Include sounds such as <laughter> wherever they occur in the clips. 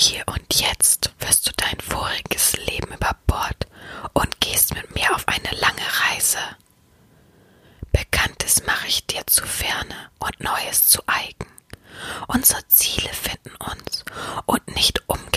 Hier und jetzt wirst du dein voriges Leben über Bord und gehst mit mir auf eine lange Reise. Bekanntes mache ich dir zu ferne und Neues zu eigen. Unsere Ziele finden uns und nicht umgekehrt.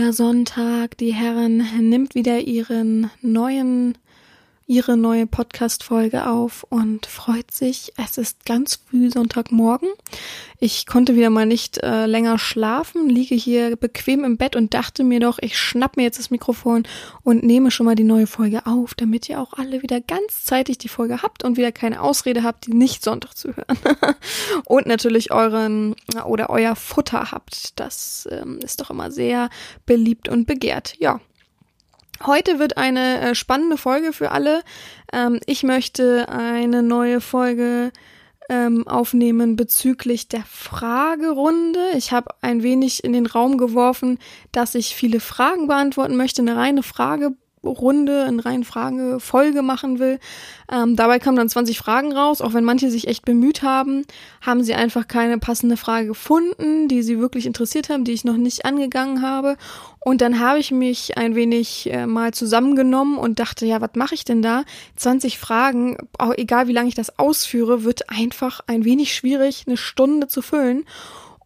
Wieder Sonntag. Die Herren nimmt wieder ihren neuen ihre neue Podcast-Folge auf und freut sich. Es ist ganz früh Sonntagmorgen. Ich konnte wieder mal nicht äh, länger schlafen, liege hier bequem im Bett und dachte mir doch, ich schnapp mir jetzt das Mikrofon und nehme schon mal die neue Folge auf, damit ihr auch alle wieder ganz zeitig die Folge habt und wieder keine Ausrede habt, die nicht Sonntag zu hören. <laughs> und natürlich euren oder euer Futter habt. Das ähm, ist doch immer sehr beliebt und begehrt. Ja. Heute wird eine äh, spannende Folge für alle. Ähm, ich möchte eine neue Folge ähm, aufnehmen bezüglich der Fragerunde. Ich habe ein wenig in den Raum geworfen, dass ich viele Fragen beantworten möchte, eine reine Frage Runde, in reinen Frage Folge machen will. Ähm, dabei kamen dann 20 Fragen raus, auch wenn manche sich echt bemüht haben, haben sie einfach keine passende Frage gefunden, die sie wirklich interessiert haben, die ich noch nicht angegangen habe. Und dann habe ich mich ein wenig äh, mal zusammengenommen und dachte, ja, was mache ich denn da? 20 Fragen, auch egal wie lange ich das ausführe, wird einfach ein wenig schwierig, eine Stunde zu füllen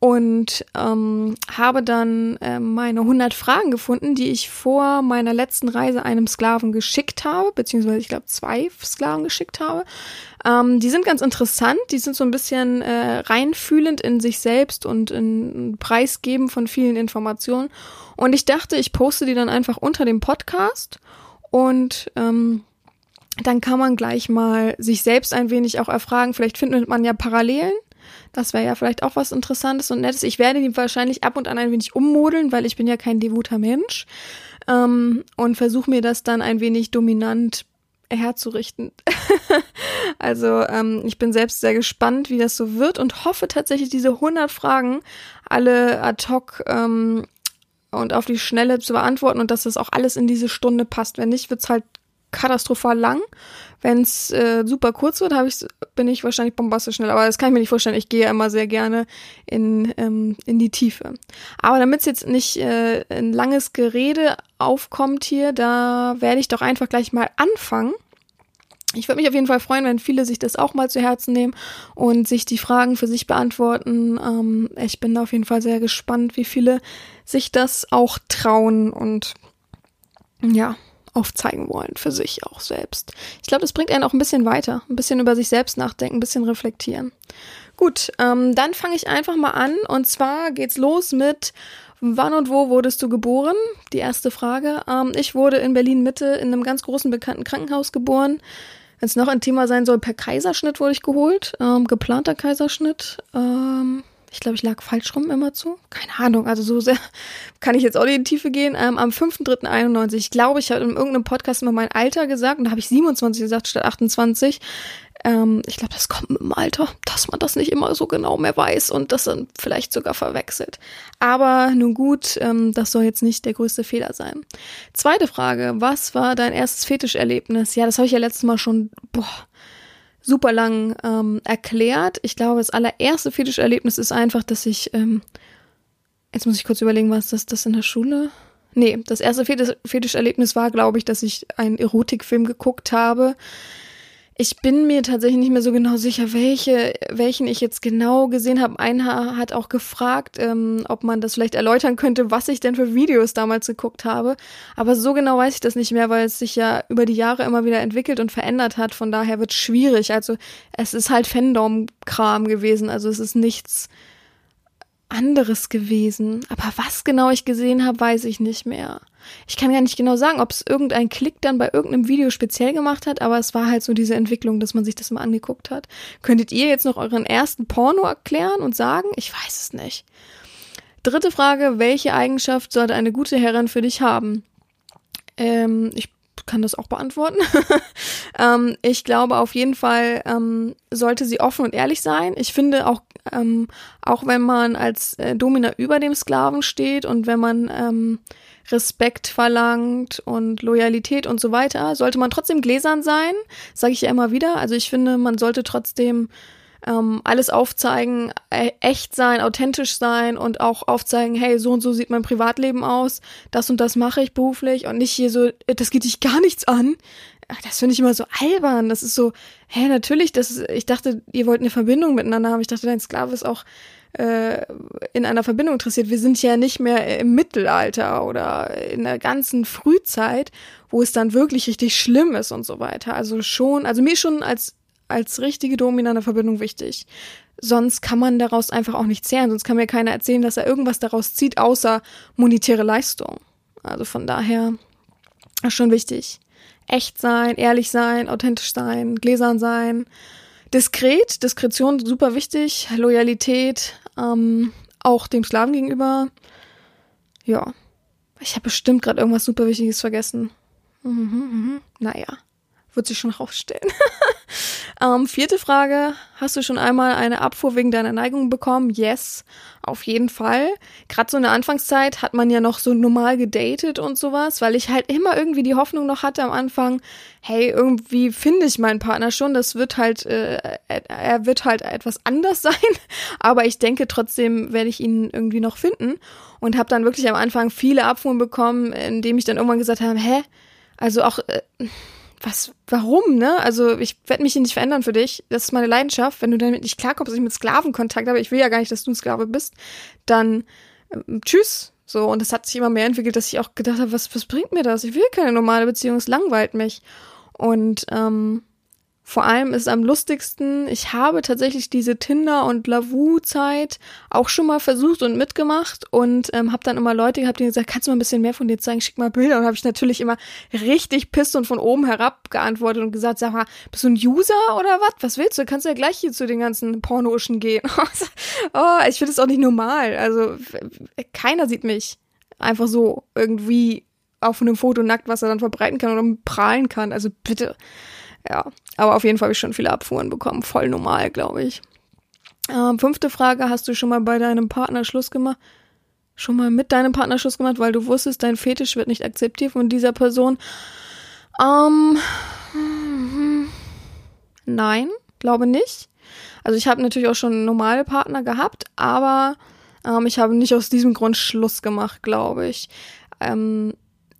und ähm, habe dann äh, meine 100 Fragen gefunden, die ich vor meiner letzten Reise einem Sklaven geschickt habe, beziehungsweise ich glaube zwei Sklaven geschickt habe. Ähm, die sind ganz interessant, die sind so ein bisschen äh, reinfühlend in sich selbst und in Preisgeben von vielen Informationen. Und ich dachte, ich poste die dann einfach unter dem Podcast und ähm, dann kann man gleich mal sich selbst ein wenig auch erfragen. Vielleicht findet man ja Parallelen das wäre ja vielleicht auch was Interessantes und Nettes. Ich werde die wahrscheinlich ab und an ein wenig ummodeln, weil ich bin ja kein devoter Mensch. Ähm, und versuche mir das dann ein wenig dominant herzurichten. <laughs> also ähm, ich bin selbst sehr gespannt, wie das so wird und hoffe tatsächlich diese 100 Fragen alle ad hoc ähm, und auf die Schnelle zu beantworten und dass das auch alles in diese Stunde passt. Wenn nicht, wird's halt katastrophal lang. Wenn es äh, super kurz wird, hab ich, bin ich wahrscheinlich bombastisch schnell. Aber das kann ich mir nicht vorstellen. Ich gehe immer sehr gerne in, ähm, in die Tiefe. Aber damit es jetzt nicht äh, ein langes Gerede aufkommt hier, da werde ich doch einfach gleich mal anfangen. Ich würde mich auf jeden Fall freuen, wenn viele sich das auch mal zu Herzen nehmen und sich die Fragen für sich beantworten. Ähm, ich bin auf jeden Fall sehr gespannt, wie viele sich das auch trauen und ja, aufzeigen wollen für sich auch selbst. Ich glaube, das bringt einen auch ein bisschen weiter, ein bisschen über sich selbst nachdenken, ein bisschen reflektieren. Gut, ähm, dann fange ich einfach mal an und zwar geht's los mit Wann und wo wurdest du geboren? Die erste Frage. Ähm, ich wurde in Berlin Mitte in einem ganz großen bekannten Krankenhaus geboren. Wenn es noch ein Thema sein soll, per Kaiserschnitt wurde ich geholt, ähm, geplanter Kaiserschnitt. Ähm, ich glaube, ich lag falsch rum immer zu. Keine Ahnung, also so sehr <laughs> kann ich jetzt auch in die Tiefe gehen. Ähm, am 5.3.91, ich glaube, ich habe in irgendeinem Podcast immer mein Alter gesagt und da habe ich 27 gesagt statt 28. Ähm, ich glaube, das kommt mit dem Alter, dass man das nicht immer so genau mehr weiß und das dann vielleicht sogar verwechselt. Aber nun gut, ähm, das soll jetzt nicht der größte Fehler sein. Zweite Frage, was war dein erstes Fetischerlebnis? Ja, das habe ich ja letztes Mal schon, boah, super lang ähm, erklärt. Ich glaube, das allererste Fetischerlebnis ist einfach, dass ich, ähm, jetzt muss ich kurz überlegen, was das, das in der Schule? Nee, das erste Fetisch Fetischerlebnis war, glaube ich, dass ich einen Erotikfilm geguckt habe. Ich bin mir tatsächlich nicht mehr so genau sicher, welche, welchen ich jetzt genau gesehen habe. Einer hat auch gefragt, ähm, ob man das vielleicht erläutern könnte, was ich denn für Videos damals geguckt habe. Aber so genau weiß ich das nicht mehr, weil es sich ja über die Jahre immer wieder entwickelt und verändert hat. Von daher wird es schwierig. Also es ist halt Fandom-Kram gewesen. Also es ist nichts anderes gewesen. Aber was genau ich gesehen habe, weiß ich nicht mehr. Ich kann ja nicht genau sagen, ob es irgendein Klick dann bei irgendeinem Video speziell gemacht hat, aber es war halt so diese Entwicklung, dass man sich das mal angeguckt hat. Könntet ihr jetzt noch euren ersten Porno erklären und sagen? Ich weiß es nicht. Dritte Frage, welche Eigenschaft sollte eine gute Herrin für dich haben? Ähm, ich kann das auch beantworten. <laughs> ähm, ich glaube auf jeden Fall ähm, sollte sie offen und ehrlich sein. Ich finde auch, ähm, auch wenn man als äh, Domina über dem Sklaven steht und wenn man ähm, Respekt verlangt und Loyalität und so weiter, sollte man trotzdem gläsern sein, sage ich ja immer wieder. Also ich finde, man sollte trotzdem ähm, alles aufzeigen, äh, echt sein, authentisch sein und auch aufzeigen, hey, so und so sieht mein Privatleben aus, das und das mache ich beruflich und nicht hier so, das geht dich gar nichts an. Das finde ich immer so albern. Das ist so, hä, natürlich, das ist, ich dachte, ihr wollt eine Verbindung miteinander haben. Ich dachte, dein Sklave ist auch äh, in einer Verbindung interessiert. Wir sind ja nicht mehr im Mittelalter oder in der ganzen Frühzeit, wo es dann wirklich richtig schlimm ist und so weiter. Also schon, also mir schon als als richtige dominante Verbindung wichtig. Sonst kann man daraus einfach auch nicht zehren. Sonst kann mir keiner erzählen, dass er irgendwas daraus zieht, außer monetäre Leistung. Also von daher schon wichtig. Echt sein, ehrlich sein, authentisch sein, gläsern sein, diskret, Diskretion super wichtig, Loyalität, ähm, auch dem Sklaven gegenüber. Ja, ich habe bestimmt gerade irgendwas super Wichtiges vergessen. Mhm, mhm. Naja, wird sich schon rausstellen. <laughs> ähm, vierte Frage. Hast du schon einmal eine Abfuhr wegen deiner Neigung bekommen? Yes, auf jeden Fall. Gerade so in der Anfangszeit hat man ja noch so normal gedatet und sowas, weil ich halt immer irgendwie die Hoffnung noch hatte am Anfang, hey, irgendwie finde ich meinen Partner schon. Das wird halt, äh, er wird halt etwas anders <laughs> sein. Aber ich denke trotzdem werde ich ihn irgendwie noch finden. Und habe dann wirklich am Anfang viele Abfuhren bekommen, indem ich dann irgendwann gesagt habe, hä? Also auch... Äh, was, warum, ne? Also ich werde mich hier nicht verändern für dich. Das ist meine Leidenschaft. Wenn du damit nicht klarkommst, dass ich mit Sklaven Kontakt habe, ich will ja gar nicht, dass du ein Sklave bist, dann ähm, tschüss. So, und das hat sich immer mehr entwickelt, dass ich auch gedacht habe, was, was bringt mir das? Ich will keine normale Beziehung, es langweilt mich. Und ähm, vor allem ist es am lustigsten, ich habe tatsächlich diese Tinder- und Lavu-Zeit auch schon mal versucht und mitgemacht und ähm, habe dann immer Leute gehabt, die gesagt, kannst du mal ein bisschen mehr von dir zeigen, schick mal Bilder. Und habe ich natürlich immer richtig pisst und von oben herab geantwortet und gesagt, sag mal, bist du ein User oder was? Was willst du? Kannst du ja gleich hier zu den ganzen Pornoischen gehen. <laughs> oh, ich finde es auch nicht normal. Also keiner sieht mich einfach so irgendwie auf einem Foto nackt, was er dann verbreiten kann oder prahlen kann. Also bitte. Ja, aber auf jeden Fall habe ich schon viele Abfuhren bekommen. Voll normal, glaube ich. Ähm, fünfte Frage, hast du schon mal bei deinem Partner Schluss gemacht? Schon mal mit deinem Partner Schluss gemacht, weil du wusstest, dein Fetisch wird nicht akzeptiert von dieser Person? Ähm, nein, glaube nicht. Also ich habe natürlich auch schon normale Partner gehabt, aber ähm, ich habe nicht aus diesem Grund Schluss gemacht, glaube ich. Ähm,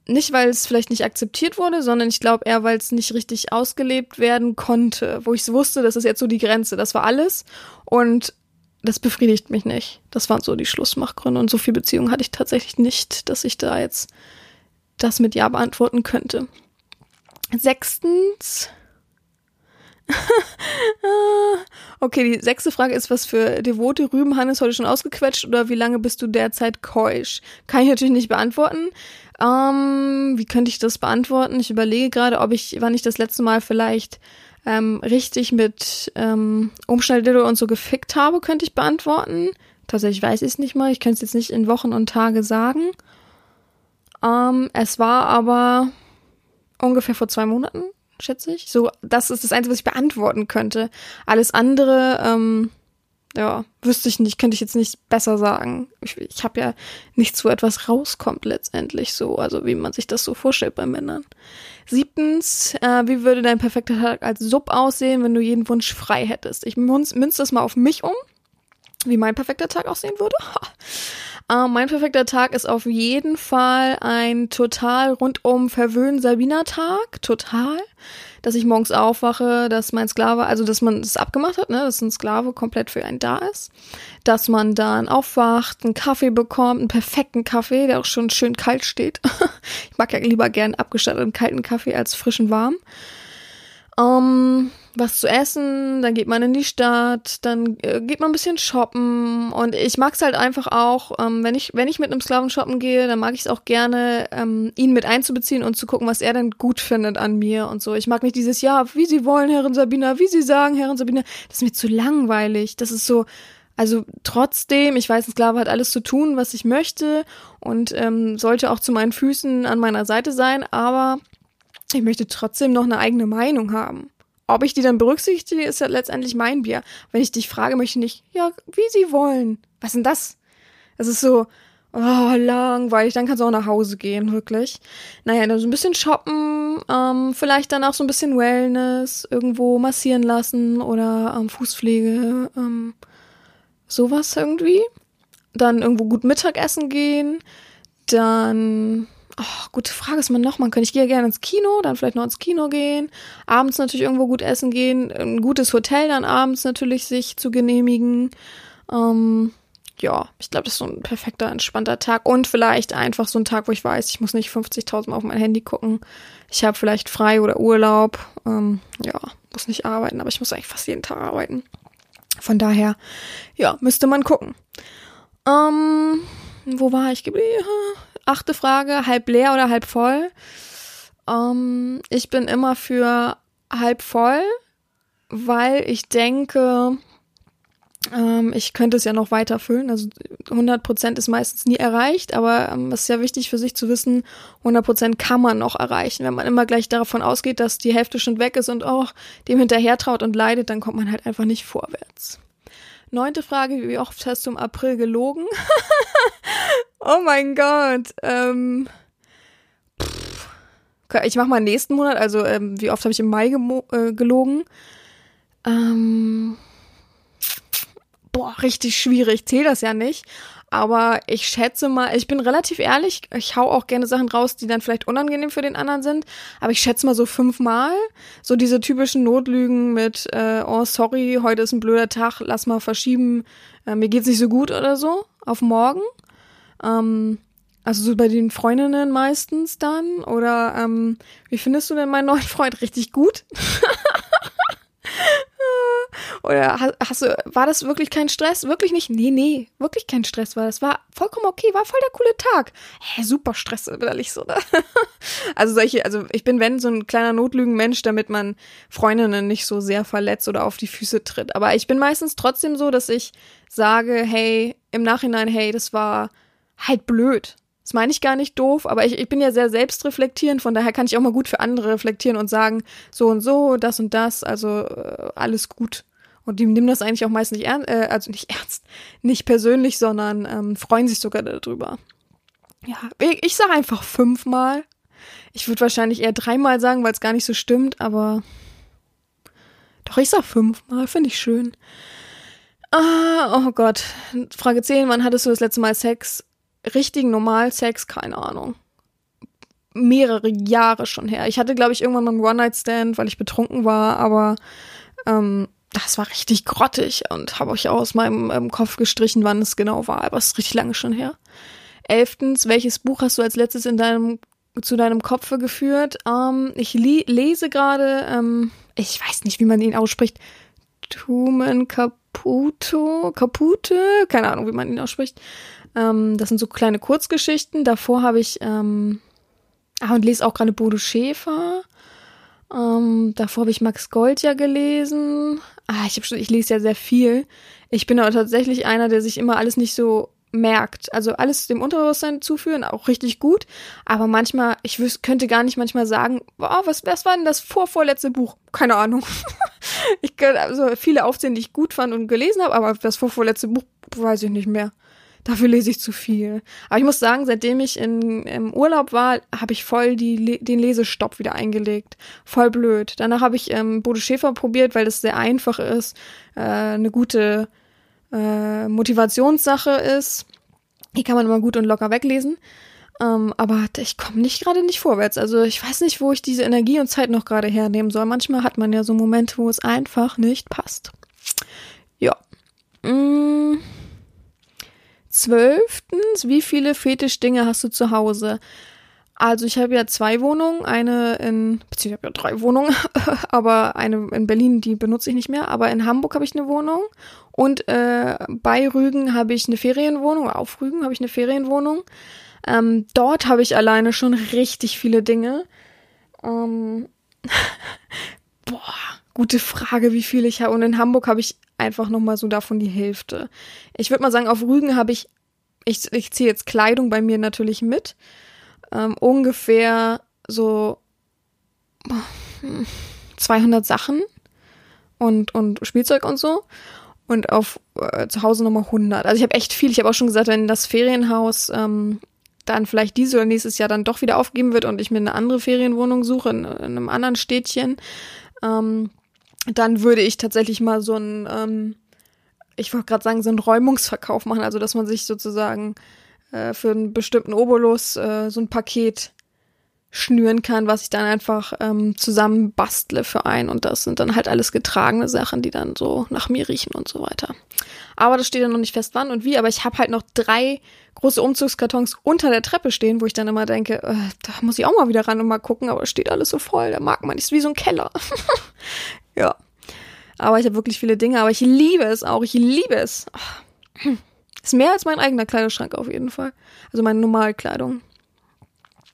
nicht, weil es vielleicht nicht akzeptiert wurde, sondern ich glaube eher, weil es nicht richtig ausgelebt werden konnte, wo ich wusste, das ist jetzt so die Grenze, das war alles und das befriedigt mich nicht. Das waren so die Schlussmachgründe und so viel Beziehung hatte ich tatsächlich nicht, dass ich da jetzt das mit Ja beantworten könnte. Sechstens. <laughs> okay, die sechste Frage ist, was für devote Rüben Hannes heute schon ausgequetscht oder wie lange bist du derzeit keusch? Kann ich natürlich nicht beantworten. Ähm, wie könnte ich das beantworten? Ich überlege gerade, ob ich, wann ich das letzte Mal vielleicht ähm, richtig mit ähm, Umschnalldildo und so gefickt habe, könnte ich beantworten. Tatsächlich weiß ich es nicht mal. Ich könnte es jetzt nicht in Wochen und Tage sagen. Ähm, es war aber ungefähr vor zwei Monaten, schätze ich. So, das ist das Einzige, was ich beantworten könnte. Alles andere, ähm, ja, wüsste ich nicht, könnte ich jetzt nicht besser sagen. Ich, ich habe ja nichts, wo etwas rauskommt letztendlich so, also wie man sich das so vorstellt bei Männern. Siebtens, äh, wie würde dein perfekter Tag als Sub aussehen, wenn du jeden Wunsch frei hättest? Ich münze münz das mal auf mich um, wie mein perfekter Tag aussehen würde. äh, mein perfekter Tag ist auf jeden Fall ein total rundum verwöhnen Sabina Tag, total dass ich morgens aufwache, dass mein Sklave, also dass man das abgemacht hat, ne, dass ein Sklave komplett für einen da ist, dass man dann aufwacht, einen Kaffee bekommt, einen perfekten Kaffee, der auch schon schön kalt steht. <laughs> ich mag ja lieber gern abgestatteten kalten Kaffee als frischen warm. Ähm, was zu essen, dann geht man in die Stadt, dann äh, geht man ein bisschen shoppen und ich mag es halt einfach auch, ähm, wenn ich wenn ich mit einem Sklaven shoppen gehe, dann mag ich es auch gerne, ähm, ihn mit einzubeziehen und zu gucken, was er denn gut findet an mir und so. Ich mag nicht dieses ja, wie Sie wollen, Herrin Sabina, wie Sie sagen, Herrin Sabina, das ist mir zu langweilig. Das ist so, also trotzdem, ich weiß, ein Sklave hat alles zu tun, was ich möchte und ähm, sollte auch zu meinen Füßen an meiner Seite sein, aber ich möchte trotzdem noch eine eigene Meinung haben. Ob ich die dann berücksichtige, ist ja letztendlich mein Bier. Wenn ich dich frage, möchte ich nicht, ja, wie sie wollen. Was denn das? Es ist so, oh, langweilig, dann kannst du auch nach Hause gehen, wirklich. Naja, dann so ein bisschen shoppen, ähm, vielleicht dann auch so ein bisschen Wellness, irgendwo massieren lassen oder ähm, Fußpflege, ähm, sowas irgendwie. Dann irgendwo gut Mittagessen gehen, dann Oh, gute Frage ist man noch. Man könnte ich gehe gerne ins Kino, dann vielleicht noch ins Kino gehen, abends natürlich irgendwo gut essen gehen, ein gutes Hotel dann abends natürlich sich zu genehmigen. Ähm, ja, ich glaube, das ist so ein perfekter, entspannter Tag. Und vielleicht einfach so ein Tag, wo ich weiß, ich muss nicht 50.000 auf mein Handy gucken. Ich habe vielleicht frei oder Urlaub. Ähm, ja, muss nicht arbeiten, aber ich muss eigentlich fast jeden Tag arbeiten. Von daher, ja, müsste man gucken. Ähm, wo war ich geblieben? Achte Frage, halb leer oder halb voll? Ähm, ich bin immer für halb voll, weil ich denke, ähm, ich könnte es ja noch weiter füllen. Also 100 Prozent ist meistens nie erreicht, aber ähm, es ist ja wichtig für sich zu wissen, 100 Prozent kann man noch erreichen. Wenn man immer gleich davon ausgeht, dass die Hälfte schon weg ist und auch dem hinterher traut und leidet, dann kommt man halt einfach nicht vorwärts. Neunte Frage, wie oft hast du im April gelogen? <laughs> oh mein Gott. Ähm, pff, ich mach mal nächsten Monat, also ähm, wie oft habe ich im Mai äh, gelogen? Ähm, boah, richtig schwierig, zähle das ja nicht. Aber ich schätze mal, ich bin relativ ehrlich, ich hau auch gerne Sachen raus, die dann vielleicht unangenehm für den anderen sind. Aber ich schätze mal so fünfmal. So diese typischen Notlügen mit, äh, oh sorry, heute ist ein blöder Tag, lass mal verschieben, äh, mir geht's nicht so gut oder so, auf morgen. Ähm, also so bei den Freundinnen meistens dann. Oder ähm, wie findest du denn meinen neuen Freund? Richtig gut? <laughs> Oder hast du, war das wirklich kein Stress? Wirklich nicht? Nee, nee, wirklich kein Stress war. Das war vollkommen okay, war voll der coole Tag. Hä, super Stress, innerlich so, ne? <laughs> Also solche, also ich bin, wenn, so ein kleiner Notlügenmensch, damit man Freundinnen nicht so sehr verletzt oder auf die Füße tritt. Aber ich bin meistens trotzdem so, dass ich sage, hey, im Nachhinein, hey, das war halt blöd. Das meine ich gar nicht doof, aber ich, ich bin ja sehr selbstreflektierend, von daher kann ich auch mal gut für andere reflektieren und sagen, so und so, das und das, also äh, alles gut. Und die nehmen das eigentlich auch meist nicht ernst, äh, also nicht <laughs> ernst, nicht persönlich, sondern ähm, freuen sich sogar darüber. Ja, ich, ich sage einfach fünfmal. Ich würde wahrscheinlich eher dreimal sagen, weil es gar nicht so stimmt, aber doch, ich sag fünfmal, finde ich schön. Ah, oh Gott. Frage 10, wann hattest du das letzte Mal Sex? Richtigen Normalsex, keine Ahnung. Mehrere Jahre schon her. Ich hatte, glaube ich, irgendwann mal einen One-Night-Stand, weil ich betrunken war, aber ähm, das war richtig grottig und habe euch auch aus meinem ähm, Kopf gestrichen, wann es genau war, aber es ist richtig lange schon her. Elftens, welches Buch hast du als letztes in deinem zu deinem Kopf geführt? Ähm, ich lese gerade, ähm, ich weiß nicht, wie man ihn ausspricht. Tumen Caputo, Capute, keine Ahnung, wie man ihn ausspricht. Ähm, das sind so kleine Kurzgeschichten. Davor habe ich, ähm, ah, und lese auch gerade Bodo Schäfer. Ähm, davor habe ich Max Gold ja gelesen. Ah, ich, hab schon, ich lese ja sehr viel. Ich bin aber tatsächlich einer, der sich immer alles nicht so merkt. Also alles dem Unterbewusstsein zuführen, auch richtig gut. Aber manchmal, ich wüs könnte gar nicht manchmal sagen, oh, was, was war denn das vorvorletzte Buch? Keine Ahnung. <laughs> ich kann also viele aufzählen, die ich gut fand und gelesen habe, aber das vorvorletzte Buch weiß ich nicht mehr. Dafür lese ich zu viel. Aber ich muss sagen, seitdem ich in, im Urlaub war, habe ich voll die, den Lesestopp wieder eingelegt. Voll blöd. Danach habe ich ähm, Bodo Schäfer probiert, weil das sehr einfach ist, äh, eine gute äh, Motivationssache ist. Die kann man immer gut und locker weglesen. Ähm, aber ich komme nicht gerade nicht vorwärts. Also ich weiß nicht, wo ich diese Energie und Zeit noch gerade hernehmen soll. Manchmal hat man ja so Momente, wo es einfach nicht passt. Ja. Mm. Zwölftens, wie viele Fetischdinge hast du zu Hause? Also ich habe ja zwei Wohnungen, eine in, beziehungsweise ich habe ja drei Wohnungen, <laughs> aber eine in Berlin, die benutze ich nicht mehr, aber in Hamburg habe ich eine Wohnung und äh, bei Rügen habe ich eine Ferienwohnung, auf Rügen habe ich eine Ferienwohnung. Ähm, dort habe ich alleine schon richtig viele Dinge. Ähm, <laughs> boah, gute Frage, wie viel ich habe. Und in Hamburg habe ich einfach nochmal so davon die Hälfte. Ich würde mal sagen, auf Rügen habe ich, ich, ich ziehe jetzt Kleidung bei mir natürlich mit ähm, ungefähr so 200 Sachen und, und Spielzeug und so. Und auf äh, zu Hause nochmal 100. Also ich habe echt viel. Ich habe auch schon gesagt, wenn das Ferienhaus ähm, dann vielleicht dieses oder nächstes Jahr dann doch wieder aufgeben wird und ich mir eine andere Ferienwohnung suche in, in einem anderen Städtchen, ähm, dann würde ich tatsächlich mal so ein, ähm, ich wollte gerade sagen, so einen Räumungsverkauf machen. Also dass man sich sozusagen äh, für einen bestimmten Obolus äh, so ein Paket schnüren kann, was ich dann einfach ähm, zusammen bastle für einen. Und das sind dann halt alles getragene Sachen, die dann so nach mir riechen und so weiter. Aber das steht dann noch nicht fest, wann und wie. Aber ich habe halt noch drei große Umzugskartons unter der Treppe stehen, wo ich dann immer denke, äh, da muss ich auch mal wieder ran und mal gucken, aber steht alles so voll, da mag man nicht, ist wie so ein Keller. <laughs> ja. Aber ich habe wirklich viele Dinge, aber ich liebe es auch, ich liebe es. Ach. Ist mehr als mein eigener Kleiderschrank auf jeden Fall. Also meine Normalkleidung.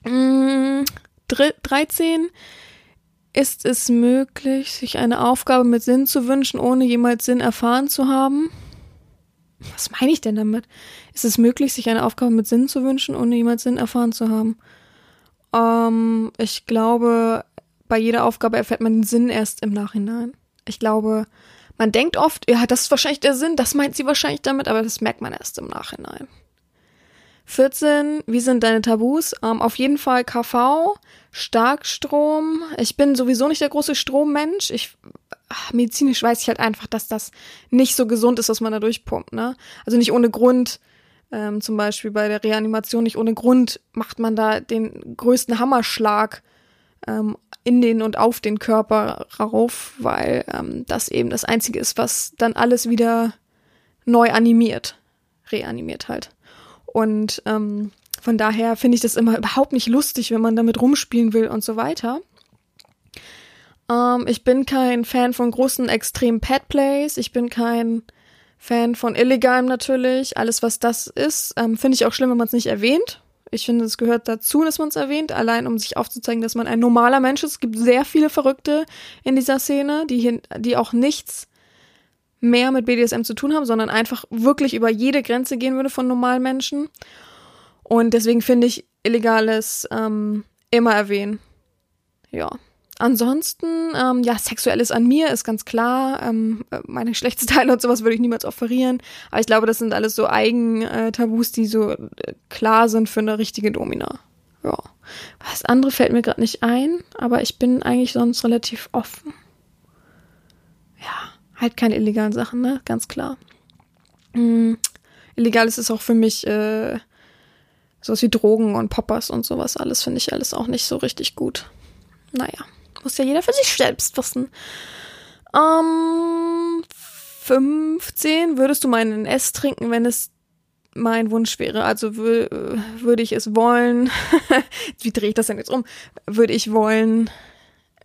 Mm, 13. Ist es möglich, sich eine Aufgabe mit Sinn zu wünschen, ohne jemals Sinn erfahren zu haben? Was meine ich denn damit? Ist es möglich, sich eine Aufgabe mit Sinn zu wünschen, ohne jemals Sinn erfahren zu haben? Ähm, ich glaube, bei jeder Aufgabe erfährt man den Sinn erst im Nachhinein. Ich glaube, man denkt oft, ja, das ist wahrscheinlich der Sinn, das meint sie wahrscheinlich damit, aber das merkt man erst im Nachhinein. 14, wie sind deine Tabus? Ähm, auf jeden Fall KV, Starkstrom. Ich bin sowieso nicht der große Strommensch. Ich ach, medizinisch weiß ich halt einfach, dass das nicht so gesund ist, was man da durchpumpt. Ne? Also nicht ohne Grund. Ähm, zum Beispiel bei der Reanimation nicht ohne Grund macht man da den größten Hammerschlag ähm, in den und auf den Körper rauf, weil ähm, das eben das Einzige ist, was dann alles wieder neu animiert, reanimiert halt. Und ähm, von daher finde ich das immer überhaupt nicht lustig, wenn man damit rumspielen will und so weiter. Ähm, ich bin kein Fan von großen extremen Pet-Plays. Ich bin kein Fan von illegalem natürlich. Alles, was das ist, ähm, finde ich auch schlimm, wenn man es nicht erwähnt. Ich finde, es gehört dazu, dass man es erwähnt, allein um sich aufzuzeigen, dass man ein normaler Mensch ist. Es gibt sehr viele Verrückte in dieser Szene, die, hier, die auch nichts mehr mit BDSM zu tun haben, sondern einfach wirklich über jede Grenze gehen würde von normalen Menschen. Und deswegen finde ich Illegales ähm, immer erwähnen. Ja. Ansonsten, ähm, ja, Sexuelles an mir ist ganz klar. Ähm, meine Geschlechtsteile und sowas würde ich niemals offerieren. Aber ich glaube, das sind alles so Eigen-Tabus, die so äh, klar sind für eine richtige Domina. Ja. Was andere fällt mir gerade nicht ein, aber ich bin eigentlich sonst relativ offen. Ja, halt keine illegalen Sachen, ne? Ganz klar. Mhm. Illegal ist es auch für mich äh, sowas wie Drogen und Poppers und sowas alles, finde ich alles auch nicht so richtig gut. Naja. Muss ja jeder für sich selbst wissen. Ähm, 15. Würdest du meinen S trinken, wenn es mein Wunsch wäre? Also würde ich es wollen, <laughs> wie drehe ich das denn jetzt um? Würde ich wollen,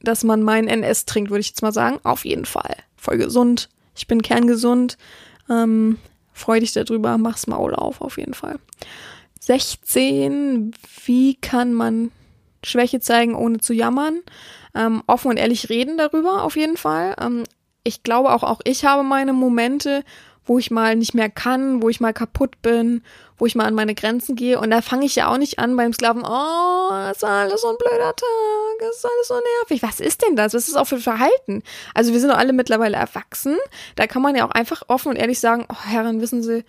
dass man meinen NS trinkt, würde ich jetzt mal sagen. Auf jeden Fall. Voll gesund. Ich bin kerngesund. Ähm, freu dich darüber, mach's Maul auf, auf jeden Fall. 16. Wie kann man Schwäche zeigen, ohne zu jammern? Ähm, offen und ehrlich reden darüber, auf jeden Fall. Ähm, ich glaube auch, auch ich habe meine Momente, wo ich mal nicht mehr kann, wo ich mal kaputt bin, wo ich mal an meine Grenzen gehe. Und da fange ich ja auch nicht an beim Sklaven, oh, ist alles so ein blöder Tag, ist alles so nervig. Was ist denn das? Was ist das auch für Verhalten? Also wir sind doch alle mittlerweile erwachsen. Da kann man ja auch einfach offen und ehrlich sagen, oh Herren, wissen Sie,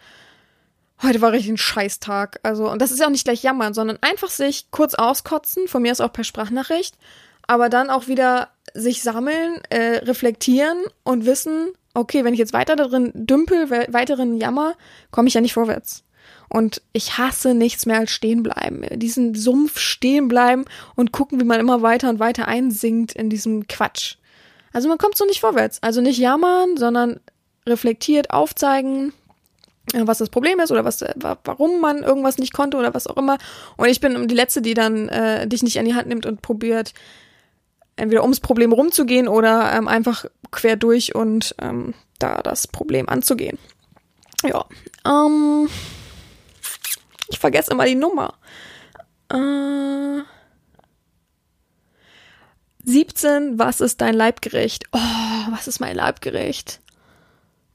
heute war richtig ein Scheißtag. Also, und das ist ja auch nicht gleich jammern, sondern einfach sich kurz auskotzen, von mir ist auch per Sprachnachricht aber dann auch wieder sich sammeln, äh, reflektieren und wissen, okay, wenn ich jetzt weiter darin dümpel, weiteren Jammer, komme ich ja nicht vorwärts. Und ich hasse nichts mehr als stehen bleiben. Diesen Sumpf stehen bleiben und gucken, wie man immer weiter und weiter einsinkt in diesem Quatsch. Also man kommt so nicht vorwärts. Also nicht jammern, sondern reflektiert aufzeigen, äh, was das Problem ist oder was, äh, warum man irgendwas nicht konnte oder was auch immer. Und ich bin die Letzte, die dann äh, dich nicht an die Hand nimmt und probiert, entweder ums Problem rumzugehen oder ähm, einfach quer durch und ähm, da das Problem anzugehen. Ja. Ähm, ich vergesse immer die Nummer. Äh, 17, was ist dein Leibgericht? Oh, was ist mein Leibgericht?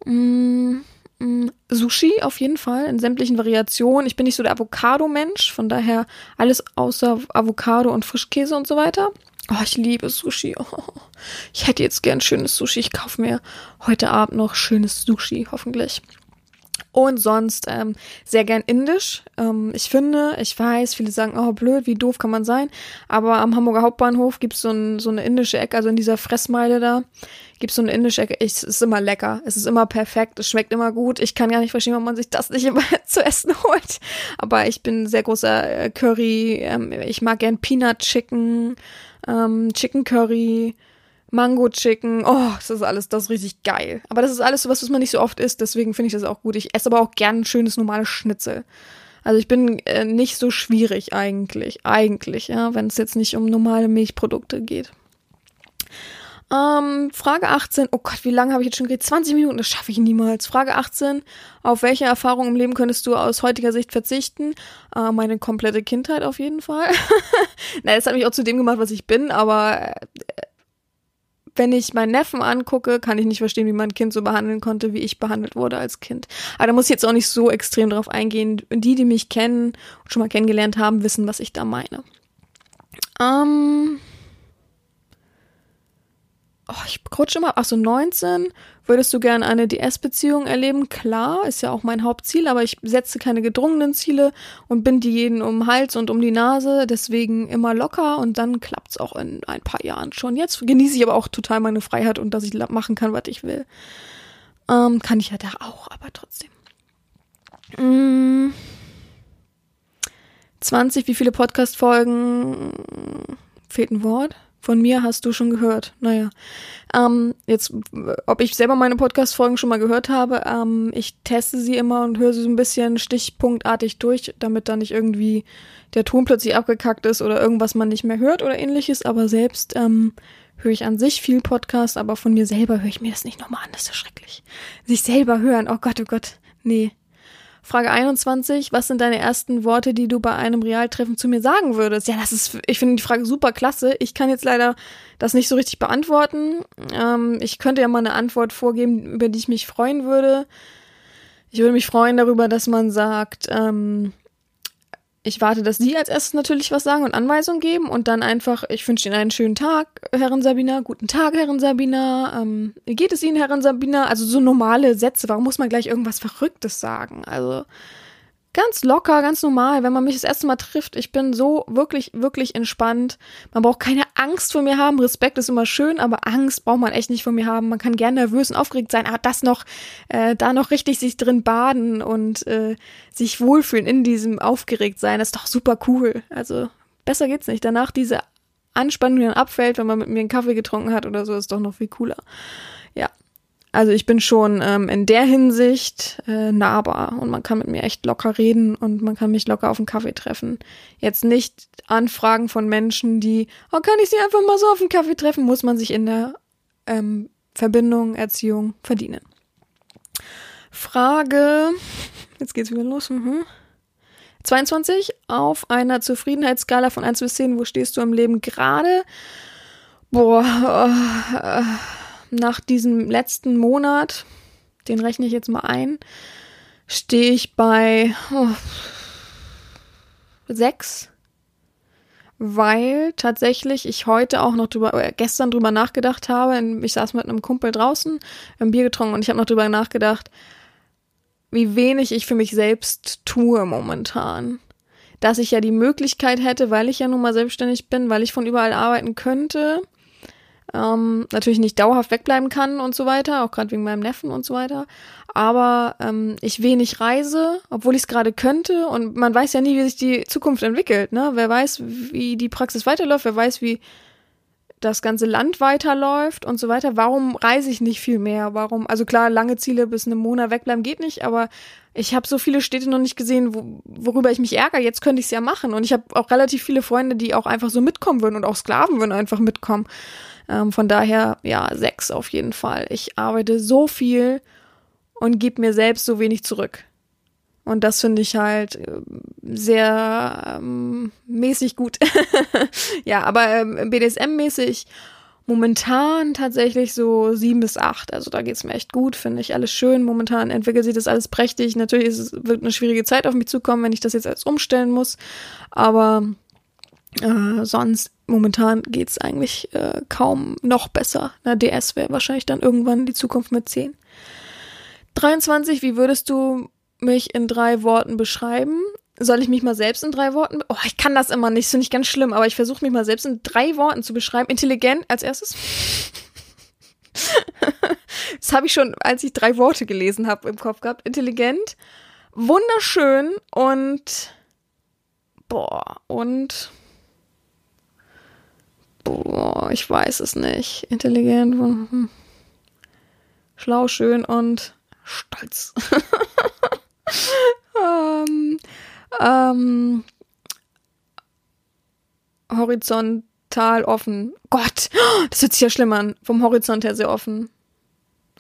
Mm, mm, Sushi auf jeden Fall in sämtlichen Variationen. Ich bin nicht so der Avocado-Mensch, von daher alles außer Avocado und Frischkäse und so weiter. Oh, ich liebe Sushi. Oh, <laughs> ich hätte jetzt gern schönes Sushi. Ich kaufe mir heute Abend noch schönes Sushi, hoffentlich. Und sonst ähm, sehr gern indisch. Ähm, ich finde, ich weiß, viele sagen, oh blöd, wie doof kann man sein. Aber am Hamburger Hauptbahnhof gibt's so, ein, so eine indische Ecke, also in dieser Fressmeile da, gibt's so eine indische Ecke. Ich, es ist immer lecker, es ist immer perfekt, es schmeckt immer gut. Ich kann gar nicht verstehen, warum man sich das nicht immer <laughs> zu essen holt. Aber ich bin sehr großer äh, Curry, ähm, ich mag gern Peanut Chicken, ähm, Chicken Curry, Mango Chicken. Oh, das ist alles, das ist richtig geil. Aber das ist alles so was, was man nicht so oft isst, deswegen finde ich das auch gut. Ich esse aber auch gern ein schönes normales Schnitzel. Also ich bin äh, nicht so schwierig eigentlich, eigentlich, ja, wenn es jetzt nicht um normale Milchprodukte geht. Ähm, Frage 18. Oh Gott, wie lange habe ich jetzt schon geredet? 20 Minuten, das schaffe ich niemals. Frage 18. Auf welche Erfahrung im Leben könntest du aus heutiger Sicht verzichten? Äh, meine komplette Kindheit auf jeden Fall. <laughs> Na, das hat mich auch zu dem gemacht, was ich bin, aber äh, wenn ich meinen Neffen angucke, kann ich nicht verstehen, wie man ein Kind so behandeln konnte, wie ich behandelt wurde als Kind. Aber da muss ich jetzt auch nicht so extrem drauf eingehen. Die, die mich kennen und schon mal kennengelernt haben, wissen, was ich da meine. Ähm. Oh, ich rutsche immer. Ach so, 19. Würdest du gerne eine DS-Beziehung erleben? Klar, ist ja auch mein Hauptziel, aber ich setze keine gedrungenen Ziele und bin die jeden um den Hals und um die Nase, deswegen immer locker und dann klappt's auch in ein paar Jahren schon. Jetzt genieße ich aber auch total meine Freiheit und dass ich machen kann, was ich will. Ähm, kann ich ja da auch, aber trotzdem. Mm. 20, wie viele Podcast-Folgen? Fehlt ein Wort. Von mir hast du schon gehört. Naja. Ähm, jetzt, ob ich selber meine Podcast-Folgen schon mal gehört habe, ähm, ich teste sie immer und höre sie so ein bisschen stichpunktartig durch, damit da nicht irgendwie der Ton plötzlich abgekackt ist oder irgendwas man nicht mehr hört oder ähnliches. Aber selbst ähm, höre ich an sich viel Podcast, aber von mir selber höre ich mir das nicht nochmal an. Das ist ja schrecklich. Sich selber hören, oh Gott, oh Gott. Nee, Frage 21, was sind deine ersten Worte, die du bei einem Realtreffen zu mir sagen würdest? Ja, das ist, ich finde die Frage super klasse. Ich kann jetzt leider das nicht so richtig beantworten. Ähm, ich könnte ja mal eine Antwort vorgeben, über die ich mich freuen würde. Ich würde mich freuen darüber, dass man sagt, ähm, ich warte, dass Sie als erstes natürlich was sagen und Anweisungen geben und dann einfach, ich wünsche Ihnen einen schönen Tag, Herrin Sabina, guten Tag, Herrin Sabina, ähm, wie geht es Ihnen, Herrin Sabina? Also so normale Sätze, warum muss man gleich irgendwas Verrücktes sagen? Also, ganz locker, ganz normal, wenn man mich das erste Mal trifft. Ich bin so wirklich, wirklich entspannt. Man braucht keine Angst vor mir haben. Respekt ist immer schön, aber Angst braucht man echt nicht vor mir haben. Man kann gern nervös und aufgeregt sein, aber das noch, äh, da noch richtig sich drin baden und äh, sich wohlfühlen in diesem aufgeregt sein, das ist doch super cool. Also besser geht's nicht. Danach diese Anspannung, die dann abfällt, wenn man mit mir einen Kaffee getrunken hat oder so, ist doch noch viel cooler. Ja, also ich bin schon ähm, in der Hinsicht äh, nahbar und man kann mit mir echt locker reden und man kann mich locker auf einen Kaffee treffen. Jetzt nicht Anfragen von Menschen, die, oh, kann ich sie einfach mal so auf einen Kaffee treffen, muss man sich in der ähm, Verbindung, Erziehung verdienen. Frage, jetzt geht's wieder los. Mhm. 22. Auf einer Zufriedenheitsskala von 1 bis 10, wo stehst du im Leben gerade? Boah, oh, äh, nach diesem letzten Monat, den rechne ich jetzt mal ein, stehe ich bei oh, sechs, weil tatsächlich ich heute auch noch drüber, äh, gestern drüber nachgedacht habe. Ich saß mit einem Kumpel draußen, ein Bier getrunken und ich habe noch drüber nachgedacht, wie wenig ich für mich selbst tue momentan. Dass ich ja die Möglichkeit hätte, weil ich ja nun mal selbstständig bin, weil ich von überall arbeiten könnte, ähm, natürlich nicht dauerhaft wegbleiben kann und so weiter, auch gerade wegen meinem Neffen und so weiter. Aber ähm, ich wenig reise, obwohl ich es gerade könnte. Und man weiß ja nie, wie sich die Zukunft entwickelt. Ne? Wer weiß, wie die Praxis weiterläuft, wer weiß, wie das ganze Land weiterläuft und so weiter. Warum reise ich nicht viel mehr? Warum? Also klar, lange Ziele bis einem Monat wegbleiben geht nicht, aber ich habe so viele Städte noch nicht gesehen, wo, worüber ich mich ärgere. Jetzt könnte ich es ja machen. Und ich habe auch relativ viele Freunde, die auch einfach so mitkommen würden und auch Sklaven würden einfach mitkommen. Ähm, von daher, ja, sechs auf jeden Fall. Ich arbeite so viel und gebe mir selbst so wenig zurück. Und das finde ich halt äh, sehr ähm, mäßig gut. <laughs> ja, aber ähm, BDSM-mäßig momentan tatsächlich so sieben bis acht. Also da geht's mir echt gut, finde ich alles schön. Momentan entwickelt sich das alles prächtig. Natürlich es, wird eine schwierige Zeit auf mich zukommen, wenn ich das jetzt alles umstellen muss. Aber äh, sonst momentan geht's eigentlich äh, kaum noch besser. Na, DS wäre wahrscheinlich dann irgendwann die Zukunft mit zehn. 23, wie würdest du mich in drei Worten beschreiben? Soll ich mich mal selbst in drei Worten? Oh, ich kann das immer nicht, finde ich ganz schlimm, aber ich versuche mich mal selbst in drei Worten zu beschreiben. Intelligent als erstes. <laughs> das habe ich schon, als ich drei Worte gelesen habe, im Kopf gehabt. Intelligent, wunderschön und boah, und boah, ich weiß es nicht. Intelligent, hm. schlau, schön und stolz. <laughs> ähm, ähm, horizontal offen. Gott, das hört sich ja schlimm an. Vom Horizont her sehr offen.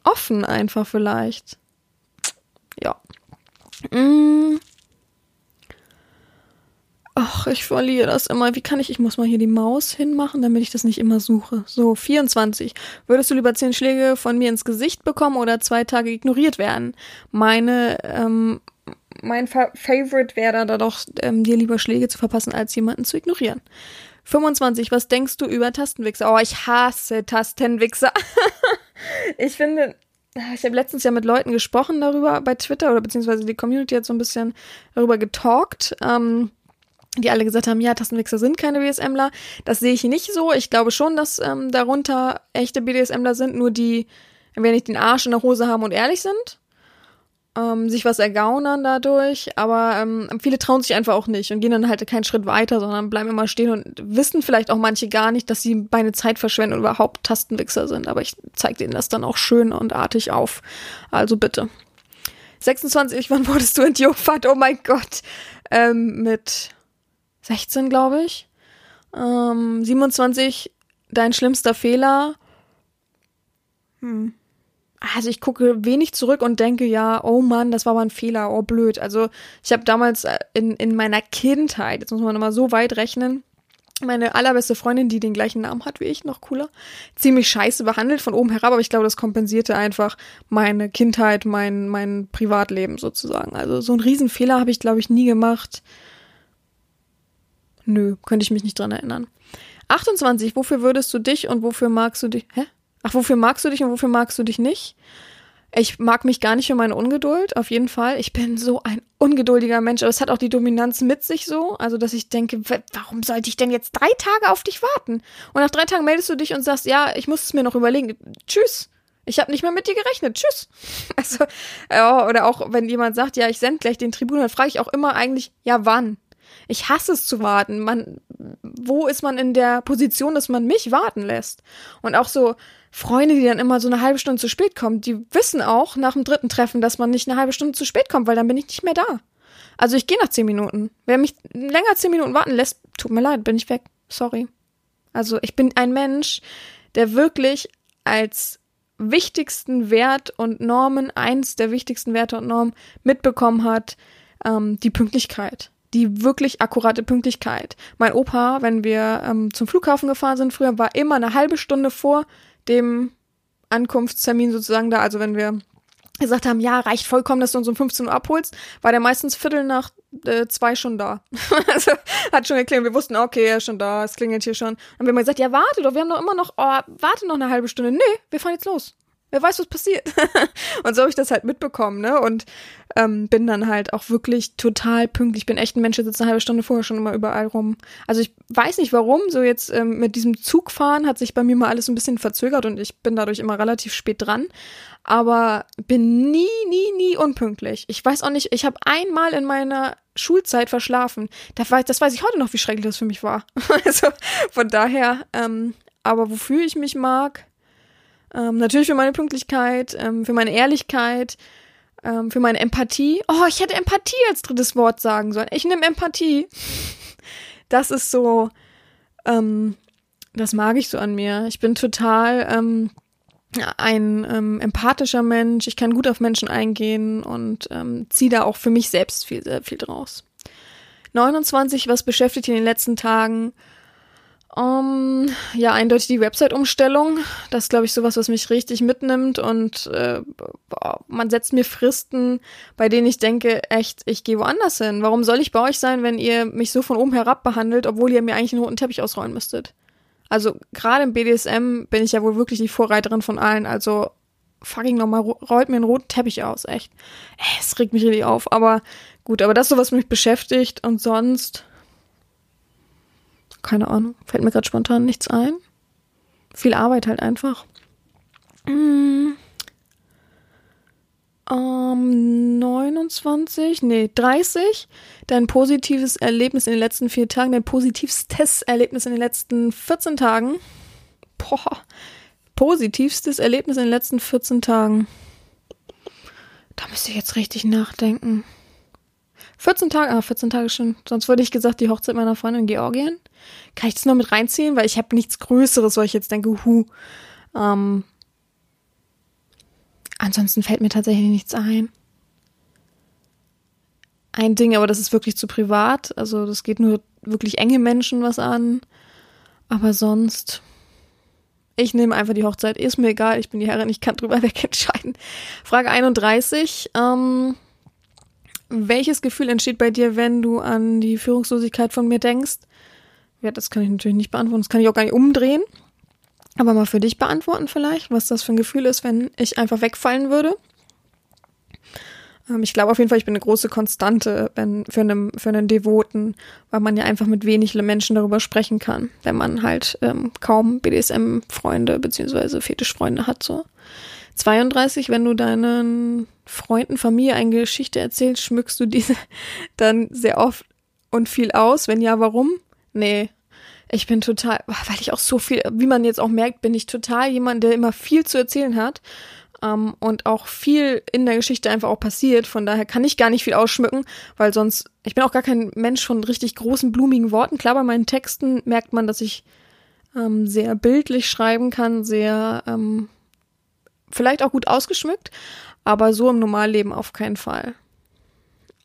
Offen einfach vielleicht. Ja. Mm. Ach, ich verliere das immer. Wie kann ich? Ich muss mal hier die Maus hinmachen, damit ich das nicht immer suche. So, 24. Würdest du lieber 10 Schläge von mir ins Gesicht bekommen oder zwei Tage ignoriert werden? Meine, ähm, mein Fa Favorite wäre da doch, ähm, dir lieber Schläge zu verpassen, als jemanden zu ignorieren. 25. Was denkst du über Tastenwichser? Oh, ich hasse Tastenwichser. <laughs> ich finde, ich habe letztens ja mit Leuten gesprochen darüber bei Twitter oder beziehungsweise die Community hat so ein bisschen darüber getalkt. Ähm, die alle gesagt haben, ja, Tastenwichser sind keine BDSMler. Das sehe ich nicht so. Ich glaube schon, dass ähm, darunter echte BDSMler sind, nur die, wenn nicht den Arsch in der Hose haben und ehrlich sind, ähm, sich was ergaunern dadurch. Aber ähm, viele trauen sich einfach auch nicht und gehen dann halt keinen Schritt weiter, sondern bleiben immer stehen und wissen vielleicht auch manche gar nicht, dass sie meine Zeit verschwenden und überhaupt Tastenwichser sind. Aber ich zeige denen das dann auch schön und artig auf. Also bitte. 26, <laughs> wann wurdest du entjungfert? Oh mein Gott. Ähm, mit 16, glaube ich. Ähm, 27, dein schlimmster Fehler. Hm. Also ich gucke wenig zurück und denke, ja, oh Mann, das war aber ein Fehler, oh blöd. Also ich habe damals äh, in, in meiner Kindheit, jetzt muss man nochmal so weit rechnen, meine allerbeste Freundin, die den gleichen Namen hat wie ich, noch cooler, ziemlich scheiße behandelt von oben herab, aber ich glaube, das kompensierte einfach meine Kindheit, mein, mein Privatleben sozusagen. Also so einen Riesenfehler habe ich, glaube ich, nie gemacht. Nö, könnte ich mich nicht dran erinnern. 28, wofür würdest du dich und wofür magst du dich? Hä? Ach, wofür magst du dich und wofür magst du dich nicht? Ich mag mich gar nicht für meine Ungeduld, auf jeden Fall. Ich bin so ein ungeduldiger Mensch, aber es hat auch die Dominanz mit sich so, also dass ich denke, warum sollte ich denn jetzt drei Tage auf dich warten? Und nach drei Tagen meldest du dich und sagst, ja, ich muss es mir noch überlegen. Tschüss. Ich habe nicht mehr mit dir gerechnet. Tschüss. <laughs> Also, ja, oder auch wenn jemand sagt, ja, ich sende gleich den Tribun, dann frage ich auch immer eigentlich, ja, wann? Ich hasse es zu warten. Man, wo ist man in der Position, dass man mich warten lässt? Und auch so Freunde, die dann immer so eine halbe Stunde zu spät kommen, die wissen auch nach dem dritten Treffen, dass man nicht eine halbe Stunde zu spät kommt, weil dann bin ich nicht mehr da. Also ich gehe nach zehn Minuten. Wer mich länger zehn Minuten warten lässt, tut mir leid, bin ich weg. Sorry. Also ich bin ein Mensch, der wirklich als wichtigsten Wert und Normen, eins der wichtigsten Werte und Normen mitbekommen hat, ähm, die Pünktlichkeit die wirklich akkurate Pünktlichkeit. Mein Opa, wenn wir ähm, zum Flughafen gefahren sind früher, war immer eine halbe Stunde vor dem Ankunftstermin sozusagen da. Also wenn wir gesagt haben, ja, reicht vollkommen, dass du uns um 15 Uhr abholst, war der meistens Viertel nach äh, zwei schon da. <laughs> also hat schon geklingelt, wir wussten, okay, er ist schon da, es klingelt hier schon. Haben wir mal gesagt, ja, warte doch, wir haben doch immer noch, oh, warte noch eine halbe Stunde. Nee, wir fahren jetzt los. Wer weiß, was passiert. <laughs> und so habe ich das halt mitbekommen, ne? Und ähm, bin dann halt auch wirklich total pünktlich. Ich bin echt ein Mensch, der sitzt eine halbe Stunde vorher schon immer überall rum. Also ich weiß nicht warum, so jetzt ähm, mit diesem Zugfahren hat sich bei mir mal alles ein bisschen verzögert und ich bin dadurch immer relativ spät dran. Aber bin nie, nie, nie unpünktlich. Ich weiß auch nicht, ich habe einmal in meiner Schulzeit verschlafen. Das weiß, das weiß ich heute noch, wie schrecklich das für mich war. <laughs> also von daher, ähm, aber wofür ich mich mag, ähm, natürlich für meine Pünktlichkeit, ähm, für meine Ehrlichkeit, ähm, für meine Empathie. Oh, ich hätte Empathie als drittes Wort sagen sollen. Ich nehme Empathie. Das ist so, ähm, das mag ich so an mir. Ich bin total ähm, ein ähm, empathischer Mensch. Ich kann gut auf Menschen eingehen und ziehe da auch für mich selbst viel, sehr viel draus. 29, was beschäftigt in den letzten Tagen? Um, ja, eindeutig die Website-Umstellung. Das ist, glaube ich, sowas, was mich richtig mitnimmt. Und äh, man setzt mir Fristen, bei denen ich denke, echt, ich gehe woanders hin. Warum soll ich bei euch sein, wenn ihr mich so von oben herab behandelt, obwohl ihr mir eigentlich einen roten Teppich ausrollen müsstet? Also gerade im BDSM bin ich ja wohl wirklich die Vorreiterin von allen. Also fucking nochmal, rollt mir einen roten Teppich aus, echt. Es regt mich richtig auf. Aber gut, aber das ist so, was mich beschäftigt. Und sonst keine Ahnung. Fällt mir gerade spontan nichts ein. Viel Arbeit halt einfach. Mm. Um, 29, nee, 30. Dein positives Erlebnis in den letzten vier Tagen, dein positivstes Erlebnis in den letzten 14 Tagen. Boah, positivstes Erlebnis in den letzten 14 Tagen. Da müsste ich jetzt richtig nachdenken. 14 Tage, ah, 14 Tage schon. Sonst würde ich gesagt, die Hochzeit meiner Freundin in Georgien. Kann ich das noch mit reinziehen? Weil ich habe nichts Größeres, wo ich jetzt denke, hu. Ähm, ansonsten fällt mir tatsächlich nichts ein. Ein Ding, aber das ist wirklich zu privat. Also das geht nur wirklich enge Menschen was an. Aber sonst, ich nehme einfach die Hochzeit. Ist mir egal, ich bin die Herrin, ich kann drüber <laughs> weg entscheiden. Frage 31. Ähm, welches Gefühl entsteht bei dir, wenn du an die Führungslosigkeit von mir denkst? Ja, das kann ich natürlich nicht beantworten. Das kann ich auch gar nicht umdrehen. Aber mal für dich beantworten vielleicht, was das für ein Gefühl ist, wenn ich einfach wegfallen würde. Ähm, ich glaube auf jeden Fall, ich bin eine große Konstante für, einen, für einen Devoten, weil man ja einfach mit wenig Menschen darüber sprechen kann, wenn man halt ähm, kaum BDSM-Freunde beziehungsweise Fetischfreunde hat. So. 32, wenn du deinen Freunden, Familie eine Geschichte erzählst, schmückst du diese <laughs> dann sehr oft und viel aus? Wenn ja, warum? Nee. Ich bin total, weil ich auch so viel, wie man jetzt auch merkt, bin ich total jemand, der immer viel zu erzählen hat ähm, und auch viel in der Geschichte einfach auch passiert. Von daher kann ich gar nicht viel ausschmücken, weil sonst, ich bin auch gar kein Mensch von richtig großen, blumigen Worten. Klar, bei meinen Texten merkt man, dass ich ähm, sehr bildlich schreiben kann, sehr ähm, vielleicht auch gut ausgeschmückt, aber so im Normalleben auf keinen Fall.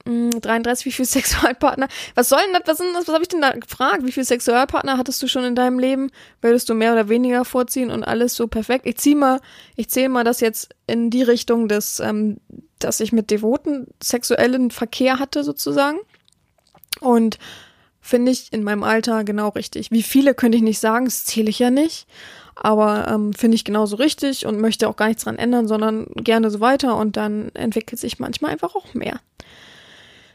33, hm, wie viele <laughs> Sexualpartner? Was soll denn das? Was, was habe ich denn da gefragt? Wie viele Sexualpartner hattest du schon in deinem Leben? Würdest du mehr oder weniger vorziehen und alles so perfekt? Ich zieh mal, ich zähle mal das jetzt in die Richtung des, ähm, dass ich mit Devoten sexuellen Verkehr hatte sozusagen. Und finde ich in meinem Alter genau richtig. Wie viele könnte ich nicht sagen, das zähle ich ja nicht aber ähm, finde ich genauso richtig und möchte auch gar nichts dran ändern, sondern gerne so weiter und dann entwickelt sich manchmal einfach auch mehr.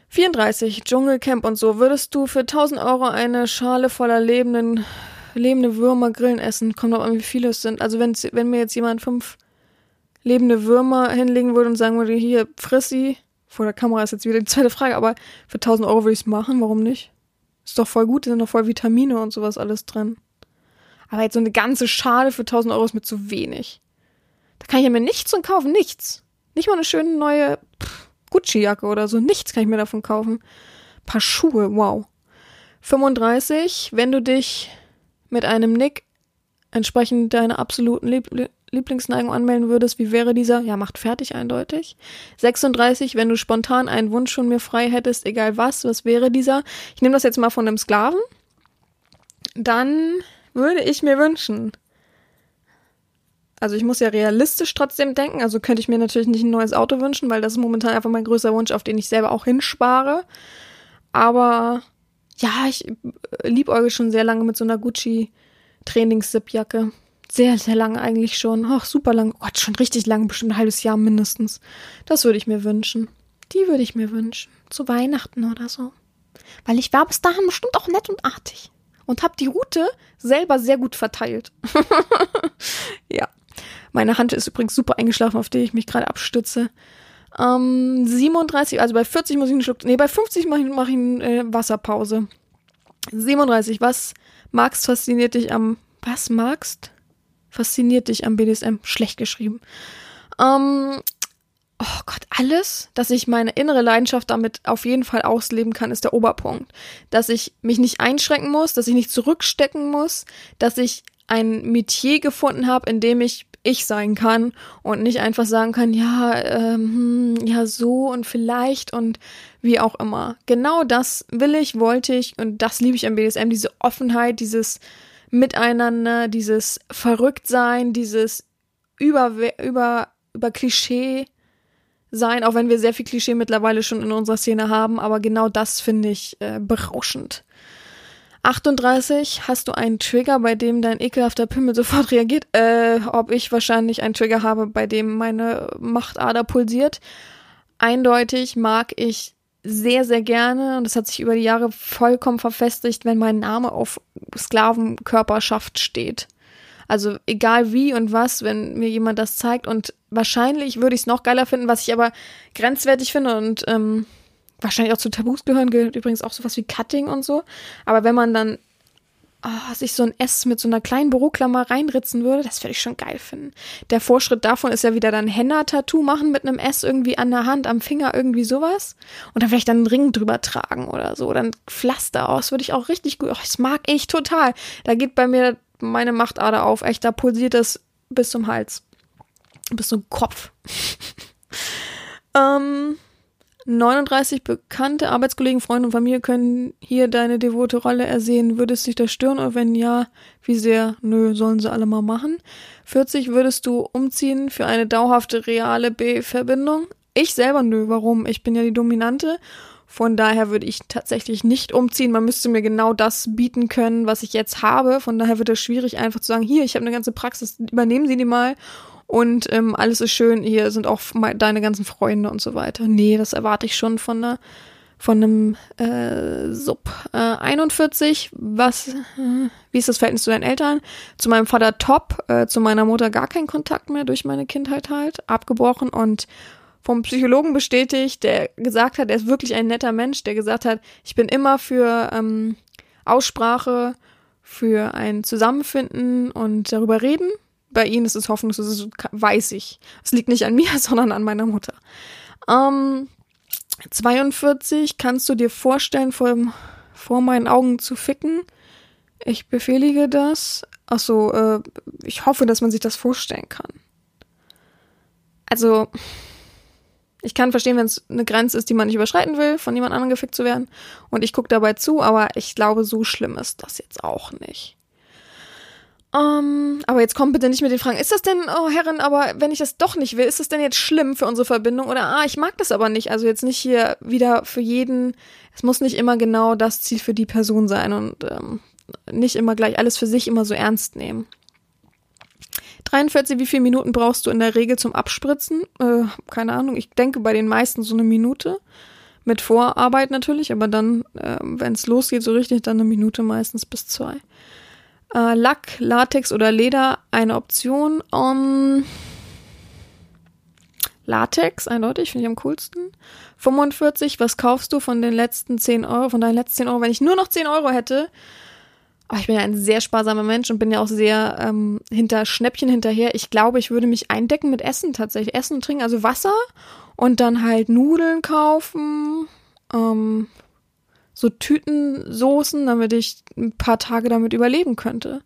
34, Dschungelcamp und so. Würdest du für 1000 Euro eine Schale voller lebenden, lebende Würmer grillen essen? Kommt doch an, wie viele es sind. Also wenn, wenn mir jetzt jemand fünf lebende Würmer hinlegen würde und sagen würde, hier, friss sie. Vor der Kamera ist jetzt wieder die zweite Frage, aber für 1000 Euro würde ich es machen. Warum nicht? Ist doch voll gut, da sind doch voll Vitamine und sowas alles drin. Aber jetzt so eine ganze Schale für 1000 Euro ist mir zu wenig. Da kann ich ja mir nichts von kaufen, nichts. Nicht mal eine schöne neue Gucci-Jacke oder so, nichts kann ich mir davon kaufen. Ein paar Schuhe, wow. 35, wenn du dich mit einem Nick entsprechend deiner absoluten Lieb Lieblingsneigung anmelden würdest, wie wäre dieser? Ja, macht fertig eindeutig. 36, wenn du spontan einen Wunsch von mir frei hättest, egal was, was wäre dieser? Ich nehme das jetzt mal von einem Sklaven. Dann würde ich mir wünschen. Also ich muss ja realistisch trotzdem denken, also könnte ich mir natürlich nicht ein neues Auto wünschen, weil das ist momentan einfach mein größter Wunsch, auf den ich selber auch hinspare. Aber ja, ich liebäuge schon sehr lange mit so einer Gucci Trainings-Zip-Jacke. sehr, sehr lange eigentlich schon. Ach, super lang. Gott, schon richtig lang, bestimmt ein halbes Jahr mindestens. Das würde ich mir wünschen. Die würde ich mir wünschen. Zu Weihnachten oder so. Weil ich war bis dahin bestimmt auch nett und artig. Und habe die Route selber sehr gut verteilt. <laughs> ja. Meine Hand ist übrigens super eingeschlafen, auf die ich mich gerade abstütze. Ähm, 37, also bei 40 muss ich einen Schluck, nee, bei 50 mache ich, mach ich eine äh, Wasserpause. 37, was magst, fasziniert dich am, was magst? Fasziniert dich am BDSM? Schlecht geschrieben. Ähm, oh Gott, alles, dass ich meine innere Leidenschaft damit auf jeden Fall ausleben kann, ist der Oberpunkt. Dass ich mich nicht einschränken muss, dass ich nicht zurückstecken muss, dass ich ein Metier gefunden habe, in dem ich ich sein kann und nicht einfach sagen kann, ja, ähm, hm, ja, so und vielleicht und wie auch immer. Genau das will ich, wollte ich und das liebe ich am BDSM, diese Offenheit, dieses Miteinander, dieses Verrücktsein, dieses über, über, über Klischee sein, auch wenn wir sehr viel Klischee mittlerweile schon in unserer Szene haben, aber genau das finde ich äh, berauschend. 38, hast du einen Trigger, bei dem dein ekelhafter Pimmel sofort reagiert? Äh, ob ich wahrscheinlich einen Trigger habe, bei dem meine Machtader pulsiert? Eindeutig mag ich sehr, sehr gerne, und das hat sich über die Jahre vollkommen verfestigt, wenn mein Name auf Sklavenkörperschaft steht. Also egal wie und was, wenn mir jemand das zeigt. Und wahrscheinlich würde ich es noch geiler finden, was ich aber grenzwertig finde und ähm, wahrscheinlich auch zu Tabus gehören, gehört übrigens auch sowas wie Cutting und so. Aber wenn man dann oh, sich so ein S mit so einer kleinen Büroklammer reinritzen würde, das würde ich schon geil finden. Der Vorschritt davon ist ja wieder dann Henna-Tattoo machen mit einem S irgendwie an der Hand, am Finger, irgendwie sowas. Und dann vielleicht dann einen Ring drüber tragen oder so. Dann Pflaster aus, würde ich auch richtig gut. Oh, das mag ich total. Da geht bei mir meine Machtader auf. Echt, da pulsiert es bis zum Hals. Bis zum Kopf. <laughs> ähm, 39 bekannte Arbeitskollegen, Freunde und Familie können hier deine devote Rolle ersehen. Würdest dich das stören oder wenn ja, wie sehr? Nö, sollen sie alle mal machen. 40 würdest du umziehen für eine dauerhafte reale B-Verbindung? Ich selber nö, warum? Ich bin ja die Dominante. Von daher würde ich tatsächlich nicht umziehen. Man müsste mir genau das bieten können, was ich jetzt habe. Von daher wird es schwierig, einfach zu sagen, hier, ich habe eine ganze Praxis, übernehmen Sie die mal und ähm, alles ist schön, hier sind auch deine ganzen Freunde und so weiter. Nee, das erwarte ich schon von einer von einem äh, Sub äh, 41. Was, äh, wie ist das Verhältnis zu deinen Eltern? Zu meinem Vater top, äh, zu meiner Mutter gar kein Kontakt mehr durch meine Kindheit halt, abgebrochen und vom Psychologen bestätigt, der gesagt hat, er ist wirklich ein netter Mensch, der gesagt hat, ich bin immer für ähm, Aussprache, für ein Zusammenfinden und darüber reden bei ihnen ist es hoffnungslos, weiß ich. Es liegt nicht an <laughs> mir, sondern an meiner Mutter. Ähm, 42, kannst du dir vorstellen, vor, vor meinen Augen zu ficken? Ich befehlige das. Achso, äh, ich hoffe, dass man sich das vorstellen kann. Also, ich kann verstehen, wenn es eine Grenze ist, die man nicht überschreiten will, von jemand anderem gefickt zu werden. Und ich gucke dabei zu, aber ich glaube, so schlimm ist das jetzt auch nicht. Um, ähm, aber jetzt kommt bitte nicht mit den Fragen, ist das denn, oh Herren, aber wenn ich das doch nicht will, ist das denn jetzt schlimm für unsere Verbindung? Oder, ah, ich mag das aber nicht. Also jetzt nicht hier wieder für jeden, es muss nicht immer genau das Ziel für die Person sein und ähm, nicht immer gleich alles für sich immer so ernst nehmen. 43, wie viele Minuten brauchst du in der Regel zum Abspritzen? Äh, keine Ahnung, ich denke bei den meisten so eine Minute. Mit Vorarbeit natürlich, aber dann, äh, wenn es losgeht, so richtig, dann eine Minute meistens bis zwei. Äh, Lack, Latex oder Leder eine Option. Um, Latex, eindeutig, finde ich am coolsten. 45, was kaufst du von den letzten 10 Euro, von deinen letzten 10 Euro? Wenn ich nur noch 10 Euro hätte, oh, ich bin ja ein sehr sparsamer Mensch und bin ja auch sehr ähm, hinter Schnäppchen hinterher. Ich glaube, ich würde mich eindecken mit Essen tatsächlich. Essen und trinken, also Wasser und dann halt Nudeln kaufen, ähm, so Tütensoßen, damit ich ein paar Tage damit überleben könnte.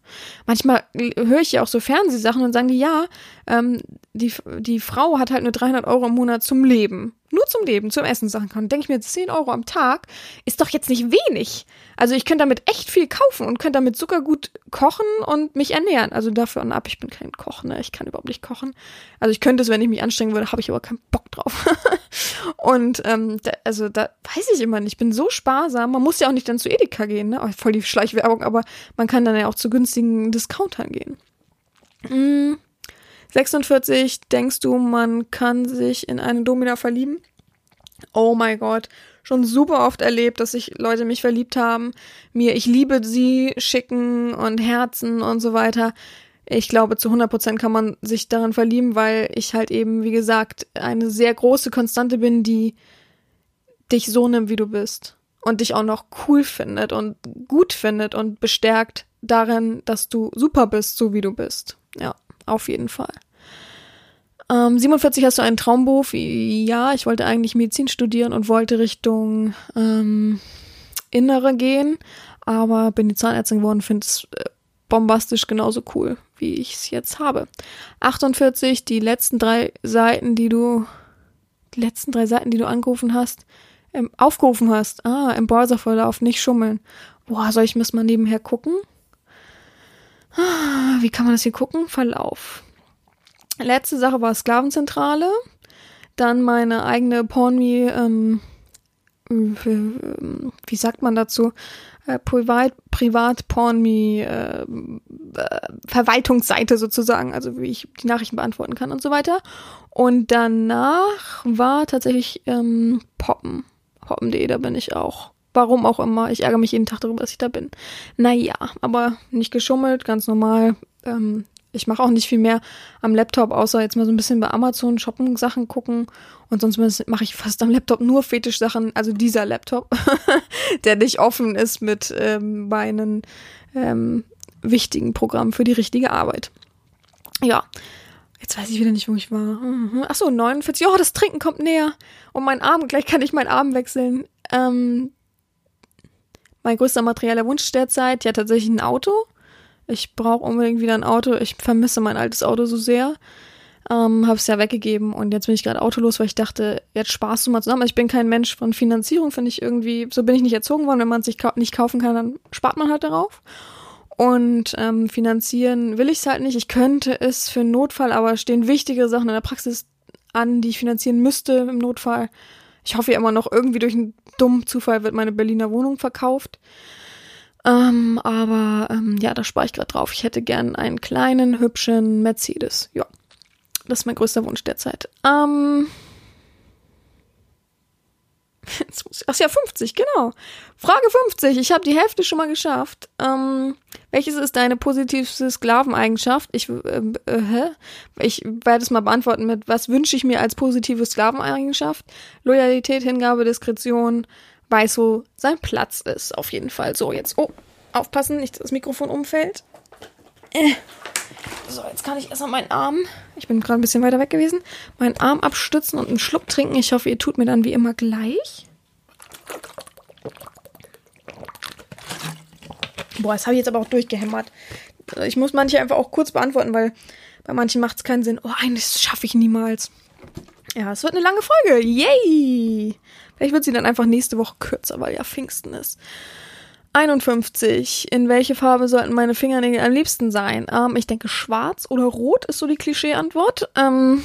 Manchmal höre ich ja auch so Fernsehsachen und sagen die, ja, ähm, die, die Frau hat halt nur 300 Euro im Monat zum Leben nur zum Leben, zum Essen Sachen kann, denke ich mir, 10 Euro am Tag ist doch jetzt nicht wenig. Also ich könnte damit echt viel kaufen und könnte damit sogar gut kochen und mich ernähren. Also dafür und ab, ich bin kein Koch, ne? Ich kann überhaupt nicht kochen. Also ich könnte es, wenn ich mich anstrengen würde, habe ich aber keinen Bock drauf. <laughs> und ähm, da, also da weiß ich immer nicht, ich bin so sparsam. Man muss ja auch nicht dann zu Edeka gehen, ne? Oh, voll die Schleichwerbung, aber man kann dann ja auch zu günstigen Discountern gehen. Mm, 46, denkst du, man kann sich in eine Domina verlieben? Oh mein Gott, schon super oft erlebt, dass sich Leute mich verliebt haben, mir ich liebe sie schicken und Herzen und so weiter. Ich glaube, zu 100 Prozent kann man sich daran verlieben, weil ich halt eben, wie gesagt, eine sehr große Konstante bin, die dich so nimmt, wie du bist. Und dich auch noch cool findet und gut findet und bestärkt darin, dass du super bist, so wie du bist. Ja, auf jeden Fall. Ähm, 47 hast du einen Traumberuf. Ja, ich wollte eigentlich Medizin studieren und wollte Richtung ähm, Innere gehen, aber bin die Zahnärztin geworden, finde es äh, bombastisch genauso cool, wie ich es jetzt habe. 48, die letzten drei Seiten, die du, die letzten drei Seiten, die du angerufen hast, ähm, aufgerufen hast. Ah, im Browserverlauf, nicht schummeln. Boah, soll ich mal nebenher gucken? Ah, wie kann man das hier gucken? Verlauf. Letzte Sache war Sklavenzentrale. Dann meine eigene Pornme, ähm, wie sagt man dazu? Äh, Privat, Privat Pornme äh, äh, Verwaltungsseite sozusagen, also wie ich die Nachrichten beantworten kann und so weiter. Und danach war tatsächlich ähm, Poppen. Poppen.de, da bin ich auch. Warum auch immer. Ich ärgere mich jeden Tag darüber, dass ich da bin. Naja, aber nicht geschummelt, ganz normal. Ähm, ich mache auch nicht viel mehr am Laptop, außer jetzt mal so ein bisschen bei Amazon shoppen Sachen gucken. Und sonst mache ich fast am Laptop nur Fetisch-Sachen, also dieser Laptop, <laughs> der nicht offen ist mit ähm, meinen ähm, wichtigen Programmen für die richtige Arbeit. Ja, jetzt weiß ich wieder nicht, wo ich war. Mhm. Achso, 49. Oh, das Trinken kommt näher. Und mein Arm, gleich kann ich meinen Arm wechseln. Ähm, mein größter materieller Wunsch derzeit, ja tatsächlich ein Auto. Ich brauche unbedingt wieder ein Auto. Ich vermisse mein altes Auto so sehr. Ähm, habe es ja weggegeben und jetzt bin ich gerade autolos, weil ich dachte, jetzt sparst du mal zusammen. Also ich bin kein Mensch von Finanzierung, finde ich irgendwie, so bin ich nicht erzogen worden. Wenn man es sich kau nicht kaufen kann, dann spart man halt darauf. Und ähm, finanzieren will ich es halt nicht. Ich könnte es für einen Notfall, aber stehen wichtige Sachen in der Praxis an, die ich finanzieren müsste im Notfall. Ich hoffe ja immer noch, irgendwie durch einen dummen Zufall wird meine Berliner Wohnung verkauft. Ähm, aber ähm, ja, da spare ich gerade drauf. Ich hätte gern einen kleinen, hübschen Mercedes. Ja, das ist mein größter Wunsch derzeit. Ähm, <laughs> ach ja, 50, genau. Frage 50. Ich habe die Hälfte schon mal geschafft. Ähm, welches ist deine positivste Sklaveneigenschaft? Ich, äh, äh, hä? ich werde es mal beantworten mit, was wünsche ich mir als positive Sklaveneigenschaft? Loyalität, Hingabe, Diskretion, weiß, wo sein Platz ist. Auf jeden Fall. So, jetzt, oh, aufpassen, nicht, das Mikrofon umfällt. Äh. So, jetzt kann ich erstmal meinen Arm, ich bin gerade ein bisschen weiter weg gewesen, meinen Arm abstützen und einen Schluck trinken. Ich hoffe, ihr tut mir dann wie immer gleich. Boah, das habe ich jetzt aber auch durchgehämmert. Ich muss manche einfach auch kurz beantworten, weil bei manchen macht es keinen Sinn. Oh, eines schaffe ich niemals. Ja, es wird eine lange Folge. Yay! Vielleicht wird sie dann einfach nächste Woche kürzer, weil ja Pfingsten ist. 51. In welche Farbe sollten meine Fingernägel am liebsten sein? Ähm, ich denke, schwarz oder rot ist so die Klischee-Antwort. Ähm,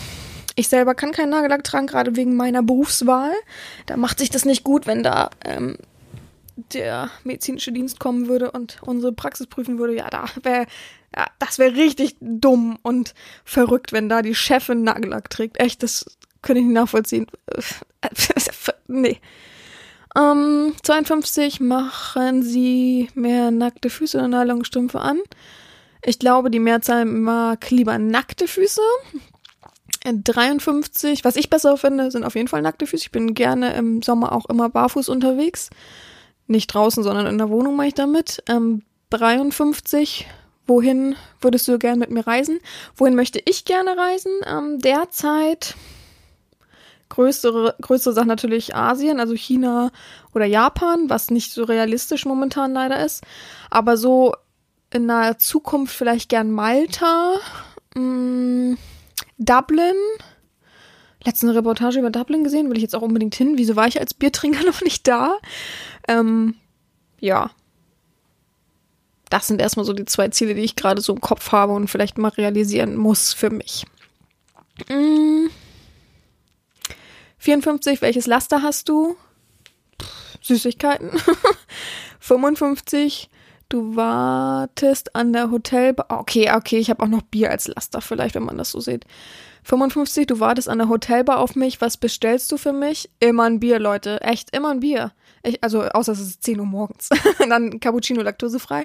ich selber kann keinen Nagellack tragen, gerade wegen meiner Berufswahl. Da macht sich das nicht gut, wenn da ähm, der medizinische Dienst kommen würde und unsere Praxis prüfen würde. Ja, da wäre ja, das wäre richtig dumm und verrückt, wenn da die Chefin Nagellack trägt. Echt, das könnte ich nicht nachvollziehen. <laughs> nee. Ähm, 52 machen sie mehr nackte Füße oder Nylonstrümpfe an. Ich glaube, die Mehrzahl mag lieber nackte Füße. 53, was ich besser finde, sind auf jeden Fall nackte Füße. Ich bin gerne im Sommer auch immer barfuß unterwegs. Nicht draußen, sondern in der Wohnung mache ich damit. Ähm, 53, wohin würdest du gerne mit mir reisen? Wohin möchte ich gerne reisen? Ähm, derzeit größere, größere Sachen natürlich Asien, also China oder Japan, was nicht so realistisch momentan leider ist. Aber so in naher Zukunft vielleicht gern Malta, mh, mm, Dublin. Letzte Reportage über Dublin gesehen, will ich jetzt auch unbedingt hin. Wieso war ich als Biertrinker <laughs> noch nicht da? Ähm, ja. Das sind erstmal so die zwei Ziele, die ich gerade so im Kopf habe und vielleicht mal realisieren muss für mich. Mmh. 54, welches Laster hast du? Pff, Süßigkeiten. <laughs> 55, du wartest an der Hotelbar. Okay, okay, ich habe auch noch Bier als Laster vielleicht, wenn man das so sieht. 55, du wartest an der Hotelbar auf mich. Was bestellst du für mich? Immer ein Bier, Leute. Echt, immer ein Bier. Ich, also, außer es ist 10 Uhr morgens. <laughs> Dann Cappuccino laktosefrei.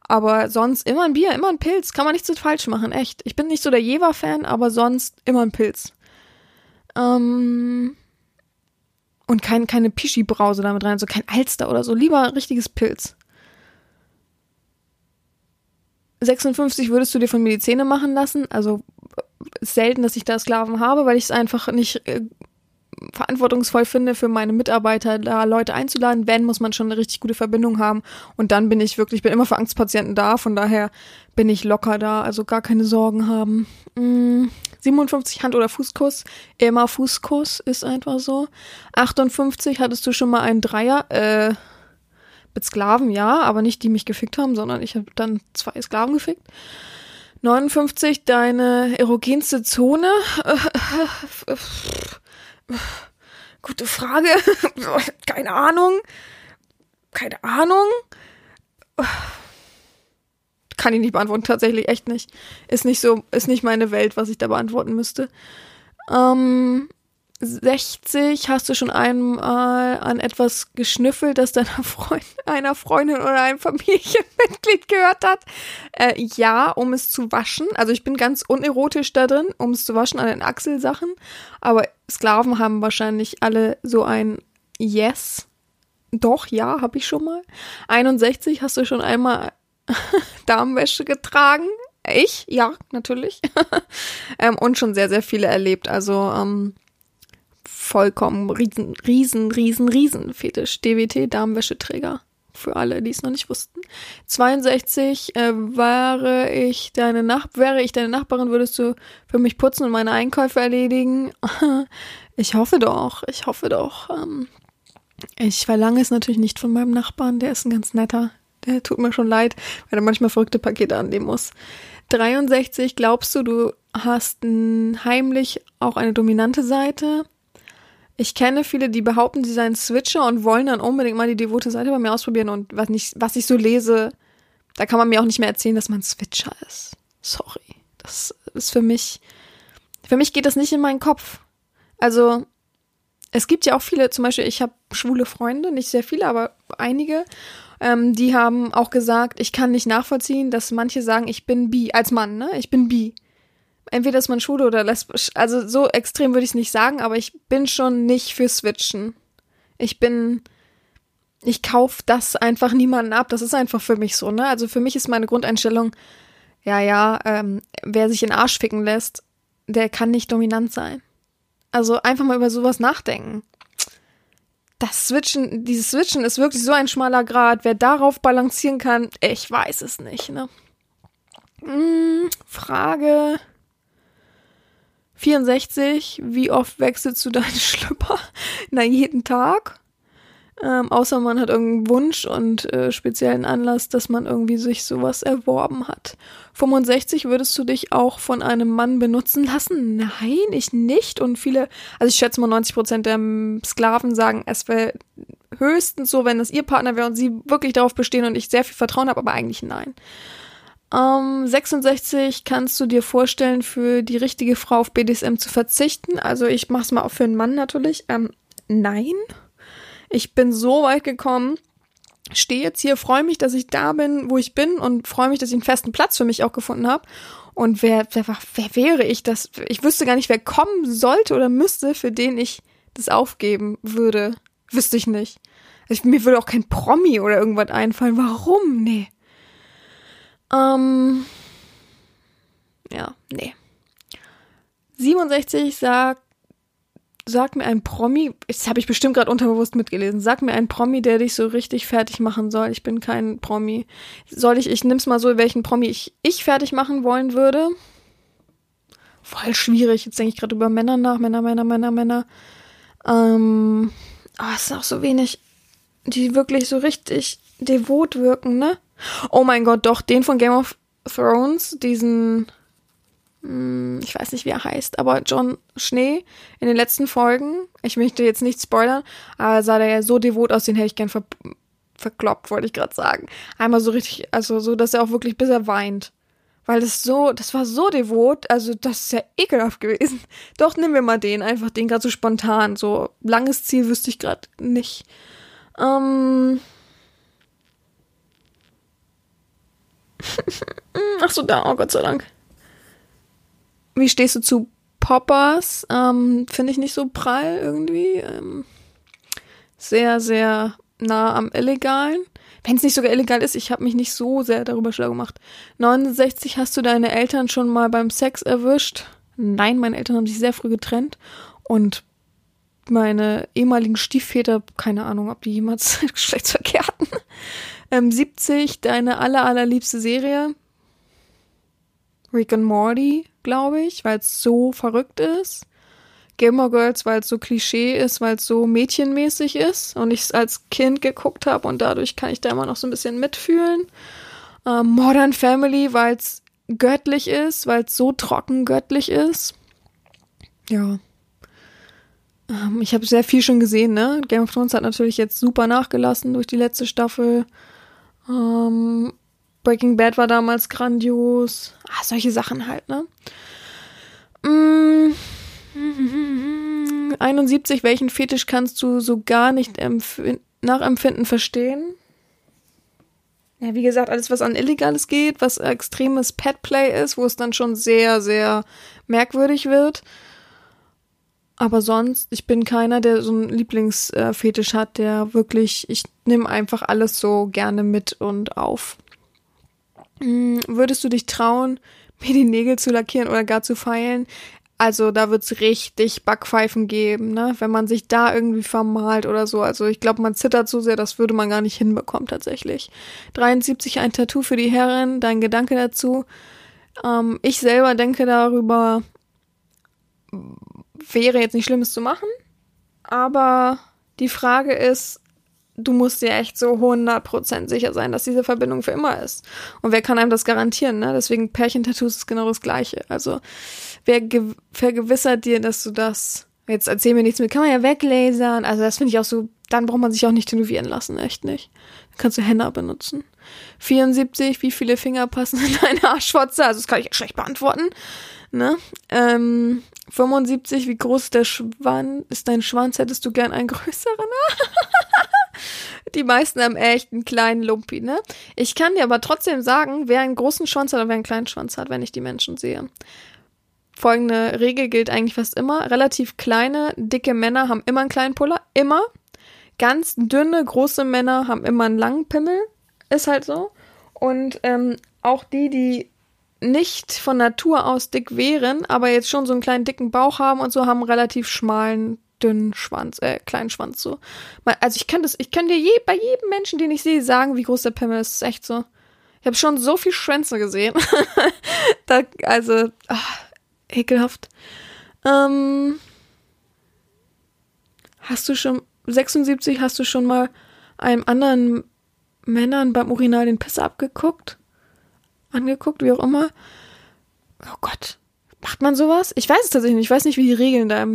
Aber sonst immer ein Bier, immer ein Pilz. Kann man nicht so falsch machen, echt. Ich bin nicht so der Jever-Fan, aber sonst immer ein Pilz. Ähm, und kein, keine Pischi-Brause damit rein, also kein Alster oder so. Lieber ein richtiges Pilz. 56 würdest du dir von mir die Zähne machen lassen. Also selten, dass ich da Sklaven habe, weil ich es einfach nicht äh, verantwortungsvoll finde, für meine Mitarbeiter da Leute einzuladen. Wenn, muss man schon eine richtig gute Verbindung haben. Und dann bin ich wirklich, bin immer für Angstpatienten da, von daher bin ich locker da, also gar keine Sorgen haben. Mm, 57 Hand- oder Fußkuss, immer Fußkuss, ist einfach so. 58 hattest du schon mal einen Dreier, äh, mit Sklaven, ja, aber nicht die mich gefickt haben, sondern ich habe dann zwei Sklaven gefickt. 59, deine erogenste Zone. <laughs> Gute Frage. <laughs> Keine Ahnung. Keine Ahnung. Kann ich nicht beantworten, tatsächlich echt nicht. Ist nicht so, ist nicht meine Welt, was ich da beantworten müsste. Ähm, 60 hast du schon einmal an etwas geschnüffelt, das deiner <laughs> Freund, einer Freundin oder einem Familienmitglied gehört hat? Äh, ja, um es zu waschen. Also ich bin ganz unerotisch da drin, um es zu waschen an den Achselsachen. Aber Sklaven haben wahrscheinlich alle so ein Yes. Doch, ja, habe ich schon mal. 61 hast du schon einmal <laughs> Darmwäsche getragen. Ich? Ja, natürlich. <laughs> ähm, und schon sehr, sehr viele erlebt. Also, ähm, vollkommen riesen, riesen, riesen, riesen Fetisch. DWT, Darmwäscheträger. Für alle, die es noch nicht wussten. 62, äh, wäre ich deine Nach wäre ich deine Nachbarin, würdest du für mich putzen und meine Einkäufe erledigen? <laughs> ich hoffe doch, ich hoffe doch. Ähm, ich verlange es natürlich nicht von meinem Nachbarn, der ist ein ganz netter. Der <laughs> tut mir schon leid, weil er manchmal verrückte Pakete annehmen muss. 63, glaubst du, du hast heimlich auch eine dominante Seite? Ich kenne viele, die behaupten, sie seien Switcher und wollen dann unbedingt mal die devote Seite bei mir ausprobieren und was, nicht, was ich so lese, da kann man mir auch nicht mehr erzählen, dass man Switcher ist. Sorry. Das ist für mich, für mich geht das nicht in meinen Kopf. Also, es gibt ja auch viele, zum Beispiel, ich habe schwule Freunde, nicht sehr viele, aber einige, ähm, die haben auch gesagt, ich kann nicht nachvollziehen, dass manche sagen, ich bin bi, als Mann, ne? Ich bin bi entweder ist man schwul oder lesbisch. Also so extrem würde ich es nicht sagen, aber ich bin schon nicht für Switchen. Ich bin, ich kaufe das einfach niemanden ab. Das ist einfach für mich so, ne? Also für mich ist meine Grundeinstellung, ja, ja, ähm, wer sich in Arsch ficken lässt, der kann nicht dominant sein. Also einfach mal über sowas nachdenken. Das Switchen, dieses Switchen ist wirklich so ein schmaler Grad. Wer darauf balancieren kann, ich weiß es nicht, ne? Hm, Frage 64, wie oft wechselst du deine <laughs> Schlüpper? Na, jeden Tag. Ähm, außer man hat irgendeinen Wunsch und äh, speziellen Anlass, dass man irgendwie sich sowas erworben hat. 65 würdest du dich auch von einem Mann benutzen lassen? Nein, ich nicht. Und viele, also ich schätze mal 90 Prozent der Sklaven sagen, es wäre höchstens so, wenn es ihr Partner wäre und sie wirklich darauf bestehen und ich sehr viel Vertrauen habe, aber eigentlich nein. Ähm, 66 kannst du dir vorstellen, für die richtige Frau auf BDSM zu verzichten. Also ich mach's mal auch für einen Mann natürlich. Ähm, nein. Ich bin so weit gekommen, stehe jetzt hier, freue mich, dass ich da bin, wo ich bin und freue mich, dass ich einen festen Platz für mich auch gefunden habe. Und wer, wer, wer wäre ich das? Ich wüsste gar nicht, wer kommen sollte oder müsste, für den ich das aufgeben würde. Wüsste ich nicht. Also mir würde auch kein Promi oder irgendwas einfallen. Warum? Nee. Ähm, ja, nee. 67 sagt, sag mir ein Promi, das habe ich bestimmt gerade unterbewusst mitgelesen, sag mir ein Promi, der dich so richtig fertig machen soll. Ich bin kein Promi. Soll ich, ich nimm's mal so, welchen Promi ich, ich fertig machen wollen würde. Voll schwierig. Jetzt denke ich gerade über Männer nach. Männer, Männer, Männer, Männer. Ähm, aber es sind auch so wenig, die wirklich so richtig devot wirken, ne? Oh mein Gott, doch, den von Game of Thrones, diesen, ich weiß nicht, wie er heißt, aber John Schnee in den letzten Folgen, ich möchte jetzt nicht spoilern, aber sah der ja so devot aus, den hätte ich gern ver verkloppt, wollte ich gerade sagen. Einmal so richtig, also so, dass er auch wirklich bis er weint. Weil das so, das war so devot, also das ist ja ekelhaft gewesen. <laughs> Doch, nehmen wir mal den, einfach den gerade so spontan. So langes Ziel wüsste ich gerade nicht. Ähm. <laughs> Ach so, da, oh Gott sei Dank. Wie stehst du zu Poppers? Ähm, Finde ich nicht so prall irgendwie. Ähm, sehr, sehr nah am Illegalen. Wenn es nicht sogar illegal ist, ich habe mich nicht so sehr darüber schlau gemacht. 69 hast du deine Eltern schon mal beim Sex erwischt? Nein, meine Eltern haben sich sehr früh getrennt. Und meine ehemaligen Stiefväter, keine Ahnung, ob die jemals <laughs> Geschlechtsverkehr hatten. Ähm, 70, deine aller, allerliebste Serie. Rick and Morty, glaube ich, weil es so verrückt ist. Gilmore Girls, weil es so Klischee ist, weil es so mädchenmäßig ist und ich es als Kind geguckt habe und dadurch kann ich da immer noch so ein bisschen mitfühlen. Ähm, Modern Family, weil es göttlich ist, weil es so trocken göttlich ist. Ja. Ähm, ich habe sehr viel schon gesehen, ne? Game of Thrones hat natürlich jetzt super nachgelassen durch die letzte Staffel. Ähm, Breaking Bad war damals grandios. Ah, solche Sachen halt, ne? Mm. 71, welchen Fetisch kannst du so gar nicht nachempfinden, verstehen? Ja, wie gesagt, alles, was an Illegales geht, was extremes Petplay ist, wo es dann schon sehr, sehr merkwürdig wird. Aber sonst, ich bin keiner, der so einen Lieblingsfetisch hat, der wirklich, ich nehme einfach alles so gerne mit und auf. Hm, würdest du dich trauen, <laughs> mir die Nägel zu lackieren oder gar zu feilen? Also da wird's richtig Backpfeifen geben, ne? Wenn man sich da irgendwie vermalt oder so. Also ich glaube, man zittert so sehr, das würde man gar nicht hinbekommen tatsächlich. 73 ein Tattoo für die Herren, dein Gedanke dazu. Ähm, ich selber denke darüber, wäre jetzt nicht Schlimmes zu machen. Aber die Frage ist, du musst dir echt so 100% sicher sein, dass diese Verbindung für immer ist. Und wer kann einem das garantieren, ne? Deswegen Pärchentattoos ist genau das Gleiche. Also, wer vergewissert dir, dass du das, jetzt erzähl mir nichts mit, kann man ja weglasern. Also, das finde ich auch so, dann braucht man sich auch nicht tätowieren lassen, echt nicht. Dann kannst du Henna benutzen. 74, wie viele Finger passen in deine Arschfotze? Also, das kann ich schlecht beantworten, ne? Ähm, 75, wie groß ist der Schwanz, ist dein Schwanz? Hättest du gern einen größeren? <laughs> Die meisten haben echt einen kleinen Lumpi, ne? Ich kann dir aber trotzdem sagen, wer einen großen Schwanz hat oder wer einen kleinen Schwanz hat, wenn ich die Menschen sehe. Folgende Regel gilt eigentlich fast immer. Relativ kleine, dicke Männer haben immer einen kleinen Puller. Immer. Ganz dünne, große Männer haben immer einen langen Pimmel. Ist halt so. Und ähm, auch die, die nicht von Natur aus dick wären, aber jetzt schon so einen kleinen dicken Bauch haben und so, haben relativ schmalen dünnen Schwanz, äh, kleinen Schwanz so. Also ich kann das, ich kann dir je, bei jedem Menschen, den ich sehe, sagen, wie groß der Pimmel ist. Das ist echt so. Ich habe schon so viel Schwänze gesehen. <laughs> da, also, ach, ekelhaft. Ähm, hast du schon, 76, hast du schon mal einem anderen Männern beim Urinal den Piss abgeguckt? Angeguckt, wie auch immer? Oh Gott. Macht man sowas? Ich weiß es tatsächlich nicht. Ich weiß nicht, wie die Regeln da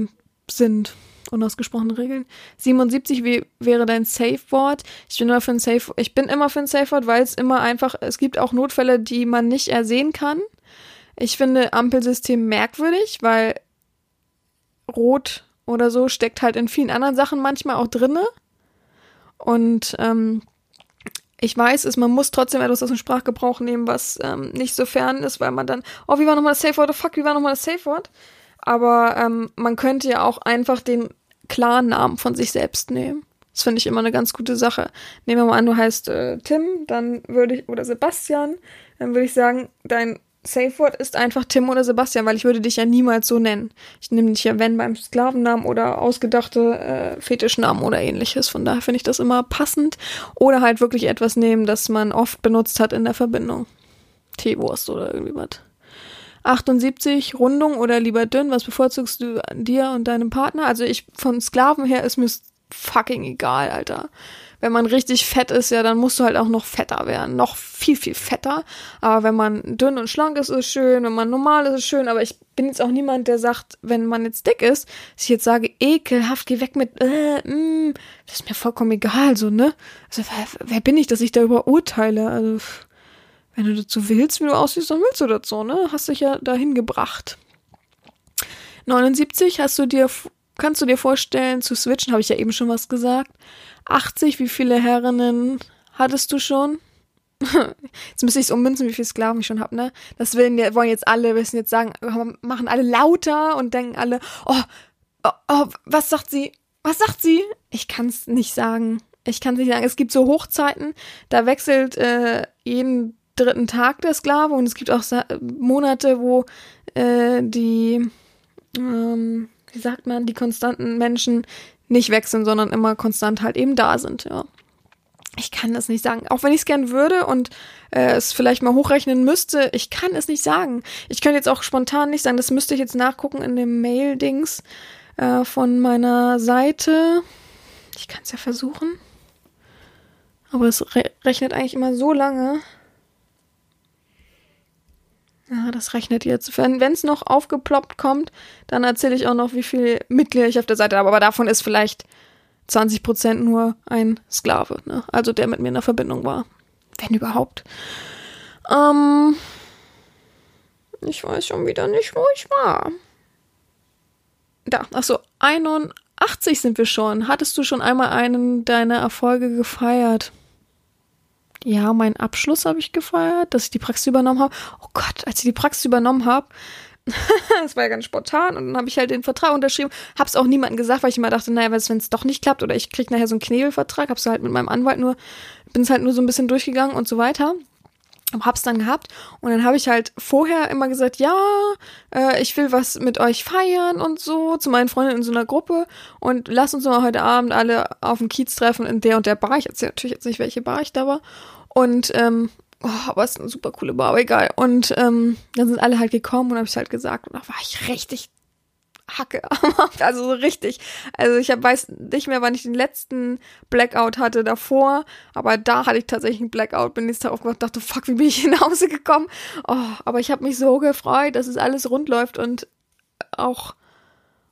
sind unausgesprochene Regeln. 77 wie, wäre dein Safe-Wort. Ich bin immer für ein Safe, ich bin immer für ein Safe-Wort, weil es immer einfach, es gibt auch Notfälle, die man nicht ersehen kann. Ich finde Ampelsystem merkwürdig, weil Rot oder so steckt halt in vielen anderen Sachen manchmal auch drinne. Und ähm, ich weiß es, man muss trotzdem etwas aus dem Sprachgebrauch nehmen, was ähm, nicht so fern ist, weil man dann, oh, wie war nochmal das Safe-Wort? Oh, fuck, wie war nochmal das Safe-Wort? Aber ähm, man könnte ja auch einfach den klaren Namen von sich selbst nehmen. Das finde ich immer eine ganz gute Sache. Nehmen wir mal an, du heißt äh, Tim, dann würde ich, oder Sebastian, dann würde ich sagen, dein Safe Word ist einfach Tim oder Sebastian, weil ich würde dich ja niemals so nennen. Ich nehme dich ja, wenn, beim Sklavennamen oder ausgedachte äh, Fetischnamen oder ähnliches. Von daher finde ich das immer passend. Oder halt wirklich etwas nehmen, das man oft benutzt hat in der Verbindung. Teewurst oder irgendwie was. 78 Rundung oder lieber dünn? Was bevorzugst du an dir und deinem Partner? Also ich von Sklaven her ist mir fucking egal, Alter. wenn man richtig fett ist, ja, dann musst du halt auch noch fetter werden. Noch viel, viel fetter. Aber wenn man dünn und schlank ist, ist schön. Wenn man normal ist, ist schön. Aber ich bin jetzt auch niemand, der sagt, wenn man jetzt dick ist, dass ich jetzt sage, ekelhaft, geh weg mit, äh, mm, das ist mir vollkommen egal, so, ne? Also, wer, wer bin ich, dass ich darüber urteile? Also, wenn du dazu willst, wie du aussiehst, dann willst du so, ne? Hast dich ja dahin gebracht. 79 hast du dir, kannst du dir vorstellen, zu switchen, habe ich ja eben schon was gesagt. 80, wie viele Herrinnen hattest du schon? <laughs> Jetzt müsste ich es ummünzen, wie viele Sklaven ich schon habe, ne? Das wollen, wollen jetzt alle, wissen jetzt sagen, machen alle lauter und denken alle, oh, oh, oh was sagt sie? Was sagt sie? Ich kann es nicht sagen. Ich kann es nicht sagen. Es gibt so Hochzeiten, da wechselt äh, jeden dritten Tag der Sklave und es gibt auch Monate, wo äh, die, ähm, wie sagt man, die konstanten Menschen nicht wechseln, sondern immer konstant halt eben da sind, ja. Ich kann das nicht sagen. Auch wenn ich es gern würde und äh, es vielleicht mal hochrechnen müsste, ich kann es nicht sagen. Ich könnte jetzt auch spontan nicht sagen, das müsste ich jetzt nachgucken in dem Mail-Dings äh, von meiner Seite. Ich kann es ja versuchen. Aber es re rechnet eigentlich immer so lange. Ja, das rechnet jetzt. Wenn es noch aufgeploppt kommt, dann erzähle ich auch noch, wie viel Mitglieder ich auf der Seite habe. Aber davon ist vielleicht 20 Prozent nur ein Sklave, ne? Also der mit mir in der Verbindung war. Wenn überhaupt. Ähm, ich weiß schon wieder nicht, wo ich war. Da, achso, 81 sind wir schon. Hattest du schon einmal einen deiner Erfolge gefeiert? Ja, meinen Abschluss habe ich gefeiert, dass ich die Praxis übernommen habe. Oh Gott, als ich die Praxis übernommen habe, <laughs> das war ja ganz spontan und dann habe ich halt den Vertrag unterschrieben, hab's auch niemandem gesagt, weil ich immer dachte, naja, wenn es doch nicht klappt oder ich krieg nachher so einen Knebelvertrag, hab's halt mit meinem Anwalt nur, bin's halt nur so ein bisschen durchgegangen und so weiter. Hab's dann gehabt und dann habe ich halt vorher immer gesagt, ja, äh, ich will was mit euch feiern und so, zu meinen Freunden in so einer Gruppe und lass uns mal heute Abend alle auf dem Kiez treffen in der und der Bar. Ich erzähle natürlich jetzt nicht, welche Bar ich da war. Und ähm, oh, aber es ist eine super coole Bar, aber egal. Und ähm, dann sind alle halt gekommen und habe ich halt gesagt und da war ich richtig Hacke. <laughs> also so richtig. Also ich hab, weiß nicht mehr, wann ich den letzten Blackout hatte davor, aber da hatte ich tatsächlich einen Blackout. Bin nächsten Tag aufgewacht, dachte, fuck, wie bin ich <laughs> nach Hause gekommen? Oh, aber ich habe mich so gefreut, dass es alles rund läuft und auch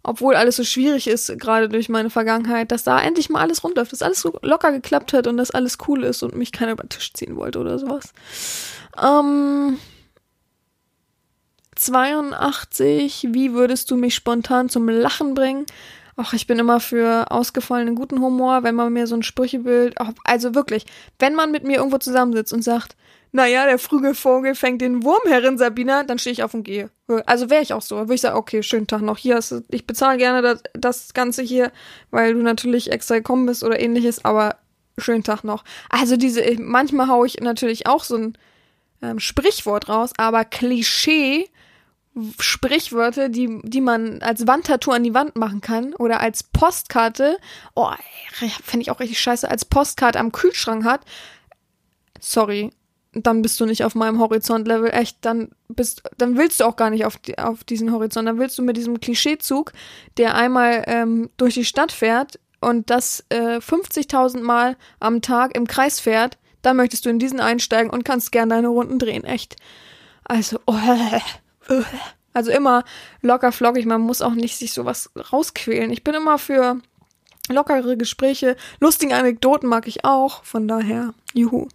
obwohl alles so schwierig ist, gerade durch meine Vergangenheit, dass da endlich mal alles rundläuft, dass alles so locker geklappt hat und dass alles cool ist und mich keiner über den Tisch ziehen wollte oder sowas. Ähm, 82, wie würdest du mich spontan zum Lachen bringen? Ach, ich bin immer für ausgefallenen guten Humor, wenn man mir so ein Sprüchebild, also wirklich, wenn man mit mir irgendwo zusammensitzt und sagt, naja, der frühe Vogel fängt den Wurm, Herrin Sabina, dann stehe ich auf und gehe. Also wäre ich auch so. Würde ich sagen, okay, schönen Tag noch. Hier hast du, ich bezahle gerne das, das Ganze hier, weil du natürlich extra gekommen bist oder ähnliches, aber schönen Tag noch. Also diese, manchmal haue ich natürlich auch so ein ähm, Sprichwort raus, aber Klischee, Sprichwörter, die, die man als Wandtattoo an die Wand machen kann oder als Postkarte, oh, fände ich auch richtig scheiße, als Postkarte am Kühlschrank hat. Sorry, dann bist du nicht auf meinem Horizontlevel, echt, dann bist, dann willst du auch gar nicht auf, die, auf diesen Horizont, dann willst du mit diesem Klischeezug, der einmal ähm, durch die Stadt fährt und das äh, 50.000 Mal am Tag im Kreis fährt, dann möchtest du in diesen einsteigen und kannst gern deine Runden drehen, echt. Also, oh, <laughs> also immer locker flockig, man muss auch nicht sich sowas rausquälen. Ich bin immer für lockere Gespräche, lustige Anekdoten mag ich auch, von daher, juhu.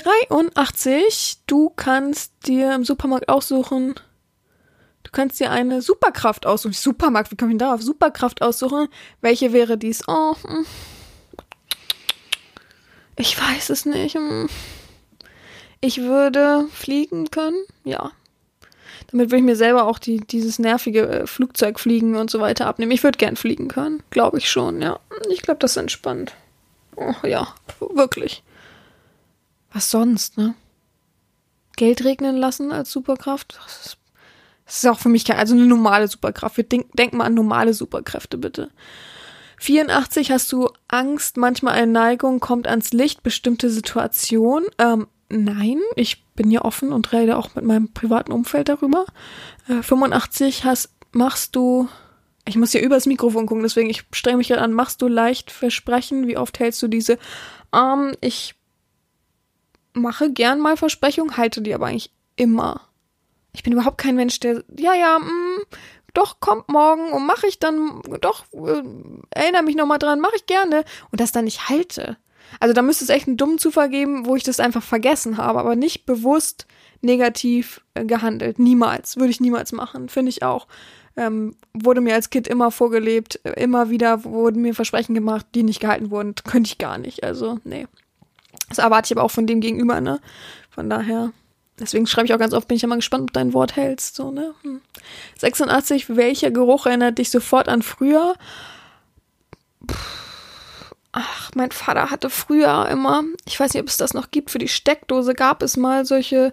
83. Du kannst dir im Supermarkt aussuchen. Du kannst dir eine Superkraft aussuchen. Supermarkt, wie komme ich denn darauf? Superkraft aussuchen. Welche wäre dies? Oh, hm. ich weiß es nicht. Ich würde fliegen können, ja. Damit würde ich mir selber auch die, dieses nervige äh, Flugzeugfliegen und so weiter abnehmen. Ich würde gern fliegen können, glaube ich schon, ja. Ich glaube, das ist entspannt. Oh, ja, wirklich. Was sonst, ne? Geld regnen lassen als Superkraft? Das ist, das ist auch für mich kein, also eine normale Superkraft. Wir denk, denken mal an normale Superkräfte, bitte. 84 hast du Angst, manchmal eine Neigung, kommt ans Licht, bestimmte Situation. Ähm, nein, ich bin ja offen und rede auch mit meinem privaten Umfeld darüber. Äh, 85 hast, machst du Ich muss hier übers Mikrofon gucken, deswegen ich streng mich gerade an. Machst du leicht Versprechen? Wie oft hältst du diese? Ähm, ich mache gern mal Versprechungen, halte die aber eigentlich immer. Ich bin überhaupt kein Mensch, der, ja, ja, mh, doch, kommt morgen und mache ich dann, doch, äh, erinnere mich nochmal dran, mache ich gerne. Und das dann nicht halte. Also da müsste es echt einen dummen Zufall geben, wo ich das einfach vergessen habe, aber nicht bewusst negativ äh, gehandelt. Niemals. Würde ich niemals machen. Finde ich auch. Ähm, wurde mir als Kind immer vorgelebt. Äh, immer wieder wurden mir Versprechen gemacht, die nicht gehalten wurden. Könnte ich gar nicht. Also, nee. Das erwarte ich aber auch von dem Gegenüber, ne? Von daher. Deswegen schreibe ich auch ganz oft, bin ich ja mal gespannt, ob dein Wort hältst, so, ne? Hm. 86, welcher Geruch erinnert dich sofort an früher? Ach, mein Vater hatte früher immer, ich weiß nicht, ob es das noch gibt, für die Steckdose gab es mal solche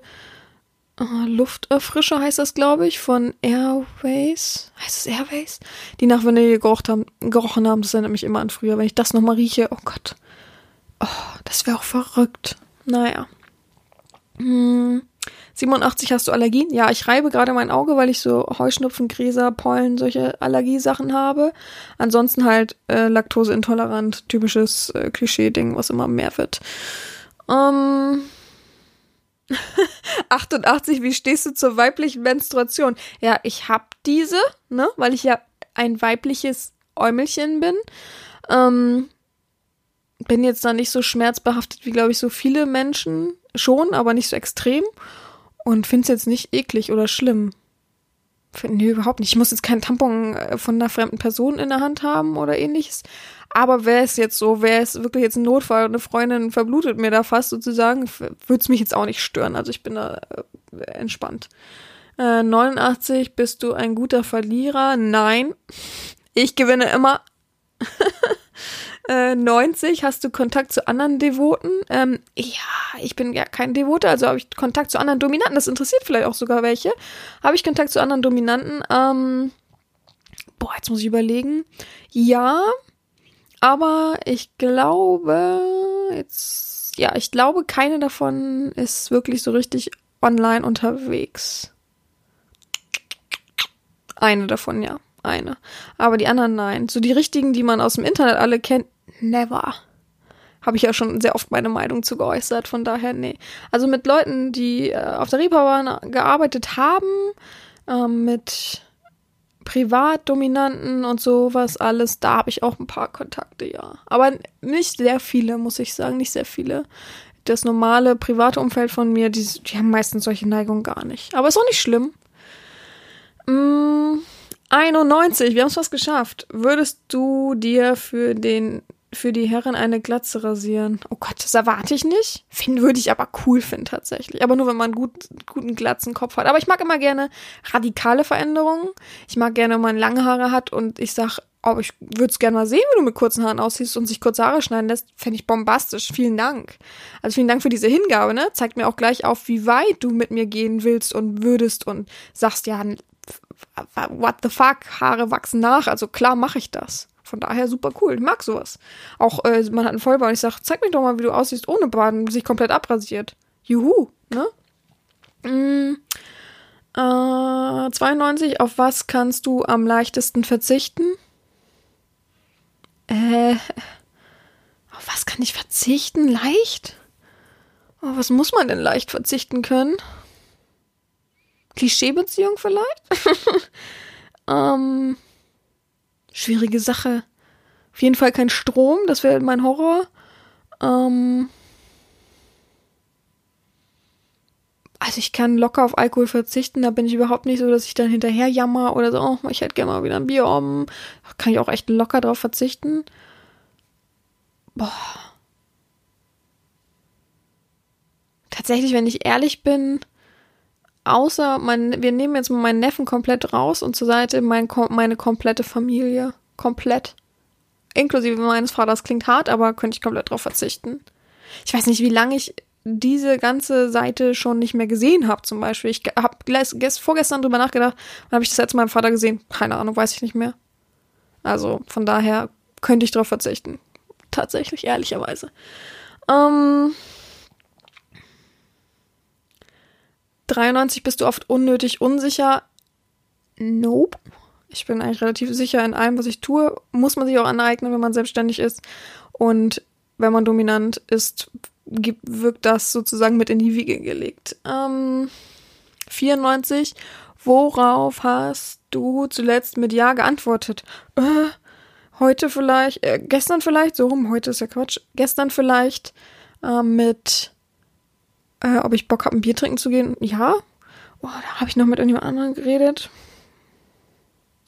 uh, Lufterfrischer, heißt das, glaube ich, von Airways. Heißt es Airways? Die nach Vanille gerochen haben, gerochen haben. Das erinnert mich immer an früher. Wenn ich das nochmal rieche, oh Gott. Oh, das wäre auch verrückt. Naja. Hm. 87 hast du Allergien? Ja, ich reibe gerade mein Auge, weil ich so Heuschnupfen, Gräser, Pollen, solche Allergiesachen habe. Ansonsten halt äh, laktoseintolerant, typisches äh, Klischee-Ding, was immer mehr wird. Ähm, <laughs> 88, wie stehst du zur weiblichen Menstruation? Ja, ich hab diese, ne, weil ich ja ein weibliches Äumelchen bin. Ähm, bin jetzt da nicht so schmerzbehaftet wie, glaube ich, so viele Menschen schon, aber nicht so extrem. Und finde es jetzt nicht eklig oder schlimm. Nee, überhaupt nicht. Ich muss jetzt keinen Tampon äh, von einer fremden Person in der Hand haben oder ähnliches. Aber wäre es jetzt so, wäre es wirklich jetzt ein Notfall und eine Freundin verblutet mir da fast sozusagen, würde es mich jetzt auch nicht stören. Also ich bin da äh, entspannt. Äh, 89, bist du ein guter Verlierer? Nein. Ich gewinne immer. <laughs> Äh, 90, hast du Kontakt zu anderen Devoten? Ähm, ja, ich bin ja kein Devote, also habe ich Kontakt zu anderen Dominanten. Das interessiert vielleicht auch sogar welche. Habe ich Kontakt zu anderen Dominanten? Ähm, boah, jetzt muss ich überlegen. Ja, aber ich glaube, jetzt, ja, ich glaube, keine davon ist wirklich so richtig online unterwegs. Eine davon, ja eine. Aber die anderen nein. So die richtigen, die man aus dem Internet alle kennt, never. Habe ich ja schon sehr oft meine Meinung zu geäußert, von daher nee. Also mit Leuten, die äh, auf der Reeperbahn gearbeitet haben, äh, mit Privatdominanten und sowas alles, da habe ich auch ein paar Kontakte, ja. Aber nicht sehr viele, muss ich sagen, nicht sehr viele. Das normale private Umfeld von mir, die, die haben meistens solche Neigungen gar nicht. Aber ist auch nicht schlimm. Mmh 91, wir haben es fast geschafft. Würdest du dir für den für die Herren eine Glatze rasieren? Oh Gott, das erwarte ich nicht. Finden würde ich aber cool finden tatsächlich. Aber nur wenn man einen gut, guten glatzen Kopf hat. Aber ich mag immer gerne radikale Veränderungen. Ich mag gerne, wenn man lange Haare hat und ich sag, oh, ich würde es gerne mal sehen, wie du mit kurzen Haaren aussiehst und sich kurze Haare schneiden lässt. Fände ich bombastisch. Vielen Dank. Also vielen Dank für diese Hingabe, ne? Zeigt mir auch gleich auf, wie weit du mit mir gehen willst und würdest und sagst, ja, what the fuck, Haare wachsen nach, also klar mache ich das. Von daher super cool. Ich mag sowas. Auch äh, man hat einen Vollbart und ich sage, zeig mir doch mal, wie du aussiehst ohne Baden, sich komplett abrasiert. Juhu, ne? Mm, äh, 92, auf was kannst du am leichtesten verzichten? Äh, auf was kann ich verzichten? Leicht? Oh, was muss man denn leicht verzichten können? Klischeebeziehung vielleicht? <laughs> ähm, schwierige Sache. Auf jeden Fall kein Strom, das wäre mein Horror. Ähm, also ich kann locker auf Alkohol verzichten, da bin ich überhaupt nicht so, dass ich dann hinterher jammer oder so, oh, ich hätte gerne mal wieder ein Bier um. Da kann ich auch echt locker drauf verzichten. Boah. Tatsächlich, wenn ich ehrlich bin, außer mein, wir nehmen jetzt mal meinen Neffen komplett raus und zur Seite mein, meine komplette Familie. Komplett. Inklusive meines Vaters klingt hart, aber könnte ich komplett drauf verzichten. Ich weiß nicht, wie lange ich diese ganze Seite schon nicht mehr gesehen habe, zum Beispiel. Ich habe vorgestern drüber nachgedacht, wann habe ich das Mal meinem Vater gesehen? Keine Ahnung, weiß ich nicht mehr. Also von daher könnte ich drauf verzichten. Tatsächlich, ehrlicherweise. Ähm, 93 bist du oft unnötig unsicher. Nope. Ich bin eigentlich relativ sicher in allem, was ich tue. Muss man sich auch aneignen, wenn man selbstständig ist. Und wenn man dominant ist, wirkt das sozusagen mit in die Wiege gelegt. Ähm, 94. Worauf hast du zuletzt mit Ja geantwortet? Äh, heute vielleicht, äh, gestern vielleicht, so rum, heute ist ja Quatsch. Gestern vielleicht äh, mit, äh, ob ich Bock habe, ein Bier trinken zu gehen. Ja. Oh, da habe ich noch mit irgendjemand anderem geredet.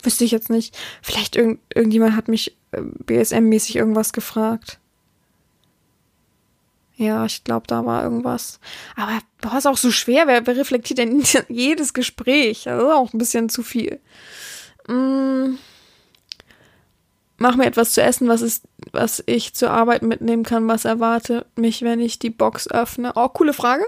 Wüsste ich jetzt nicht. Vielleicht irgend, irgendjemand hat mich äh, BSM-mäßig irgendwas gefragt. Ja, ich glaube, da war irgendwas. Aber boah, ist auch so schwer. Wer, wer reflektiert denn <laughs> jedes Gespräch? Das ist auch ein bisschen zu viel. Mm. Mach mir etwas zu essen, was, ist, was ich zur Arbeit mitnehmen kann. Was erwartet mich, wenn ich die Box öffne? Oh, coole Frage.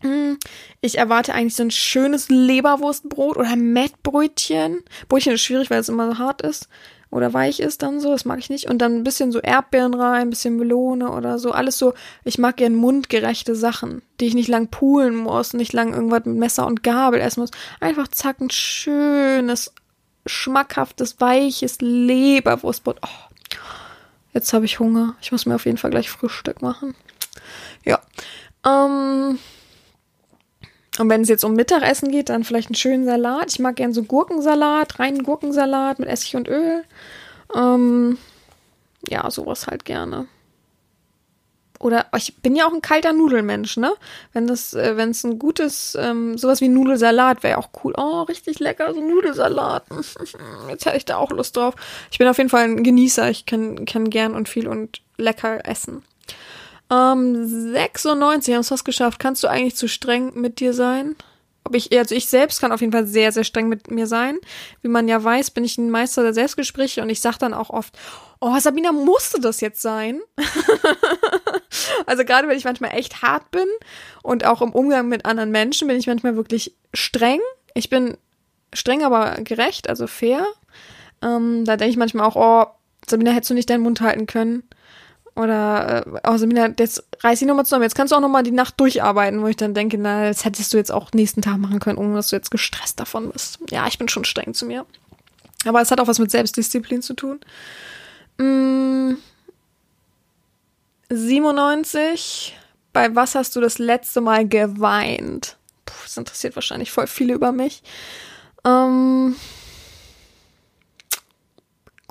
Mm. Ich erwarte eigentlich so ein schönes Leberwurstbrot oder Mettbrötchen. Brötchen ist schwierig, weil es immer so hart ist oder weich ist dann so, das mag ich nicht. Und dann ein bisschen so Erdbeeren rein, ein bisschen Melone oder so. Alles so, ich mag gern mundgerechte Sachen, die ich nicht lang poolen muss, nicht lang irgendwas mit Messer und Gabel essen muss. Einfach zack, ein schönes, schmackhaftes, weiches Leberwurstbrot. Oh, jetzt habe ich Hunger. Ich muss mir auf jeden Fall gleich Frühstück machen. Ja. Ähm, und wenn es jetzt um Mittagessen geht, dann vielleicht einen schönen Salat. Ich mag gern so Gurkensalat, reinen Gurkensalat mit Essig und Öl. Ähm, ja, sowas halt gerne. Oder ich bin ja auch ein kalter Nudelmensch, ne? Wenn das, äh, wenn es ein gutes, ähm, sowas wie Nudelsalat wäre auch cool. Oh, richtig lecker, so Nudelsalat. <laughs> Jetzt hätte ich da auch Lust drauf. Ich bin auf jeden Fall ein Genießer. Ich kann, kann gern und viel und lecker essen. Ähm, 96 hast du es geschafft. Kannst du eigentlich zu streng mit dir sein? Ob ich, also ich selbst kann auf jeden Fall sehr, sehr streng mit mir sein. Wie man ja weiß, bin ich ein Meister der Selbstgespräche und ich sag dann auch oft, oh, Sabina, musste das jetzt sein? <laughs> also gerade wenn ich manchmal echt hart bin und auch im Umgang mit anderen Menschen bin ich manchmal wirklich streng. Ich bin streng, aber gerecht, also fair. Ähm, da denke ich manchmal auch, oh, Sabina, hättest du nicht deinen Mund halten können? Oder, äh, oh Sabina, jetzt reiß dich nochmal zusammen. Jetzt kannst du auch nochmal die Nacht durcharbeiten, wo ich dann denke, na, das hättest du jetzt auch nächsten Tag machen können, ohne dass du jetzt gestresst davon bist. Ja, ich bin schon streng zu mir. Aber es hat auch was mit Selbstdisziplin zu tun. Mm, 97. Bei was hast du das letzte Mal geweint? Puh, das interessiert wahrscheinlich voll viele über mich. Ähm,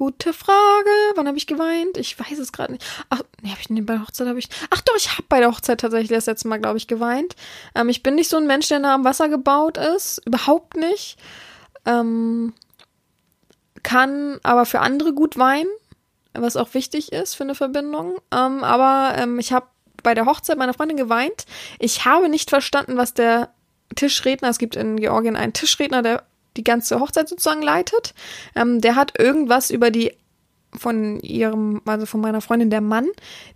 Gute Frage. Wann habe ich geweint? Ich weiß es gerade nicht. Ach, nee, habe ich nicht bei der Hochzeit habe ich. Ach doch, ich habe bei der Hochzeit tatsächlich das letzte Mal, glaube ich, geweint. Ähm, ich bin nicht so ein Mensch, der nah am Wasser gebaut ist. Überhaupt nicht. Ähm, kann aber für andere gut weinen, was auch wichtig ist für eine Verbindung. Ähm, aber ähm, ich habe bei der Hochzeit meiner Freundin geweint. Ich habe nicht verstanden, was der Tischredner, es gibt in Georgien einen Tischredner, der die ganze Hochzeit sozusagen leitet. Ähm, der hat irgendwas über die von ihrem, also von meiner Freundin, der Mann,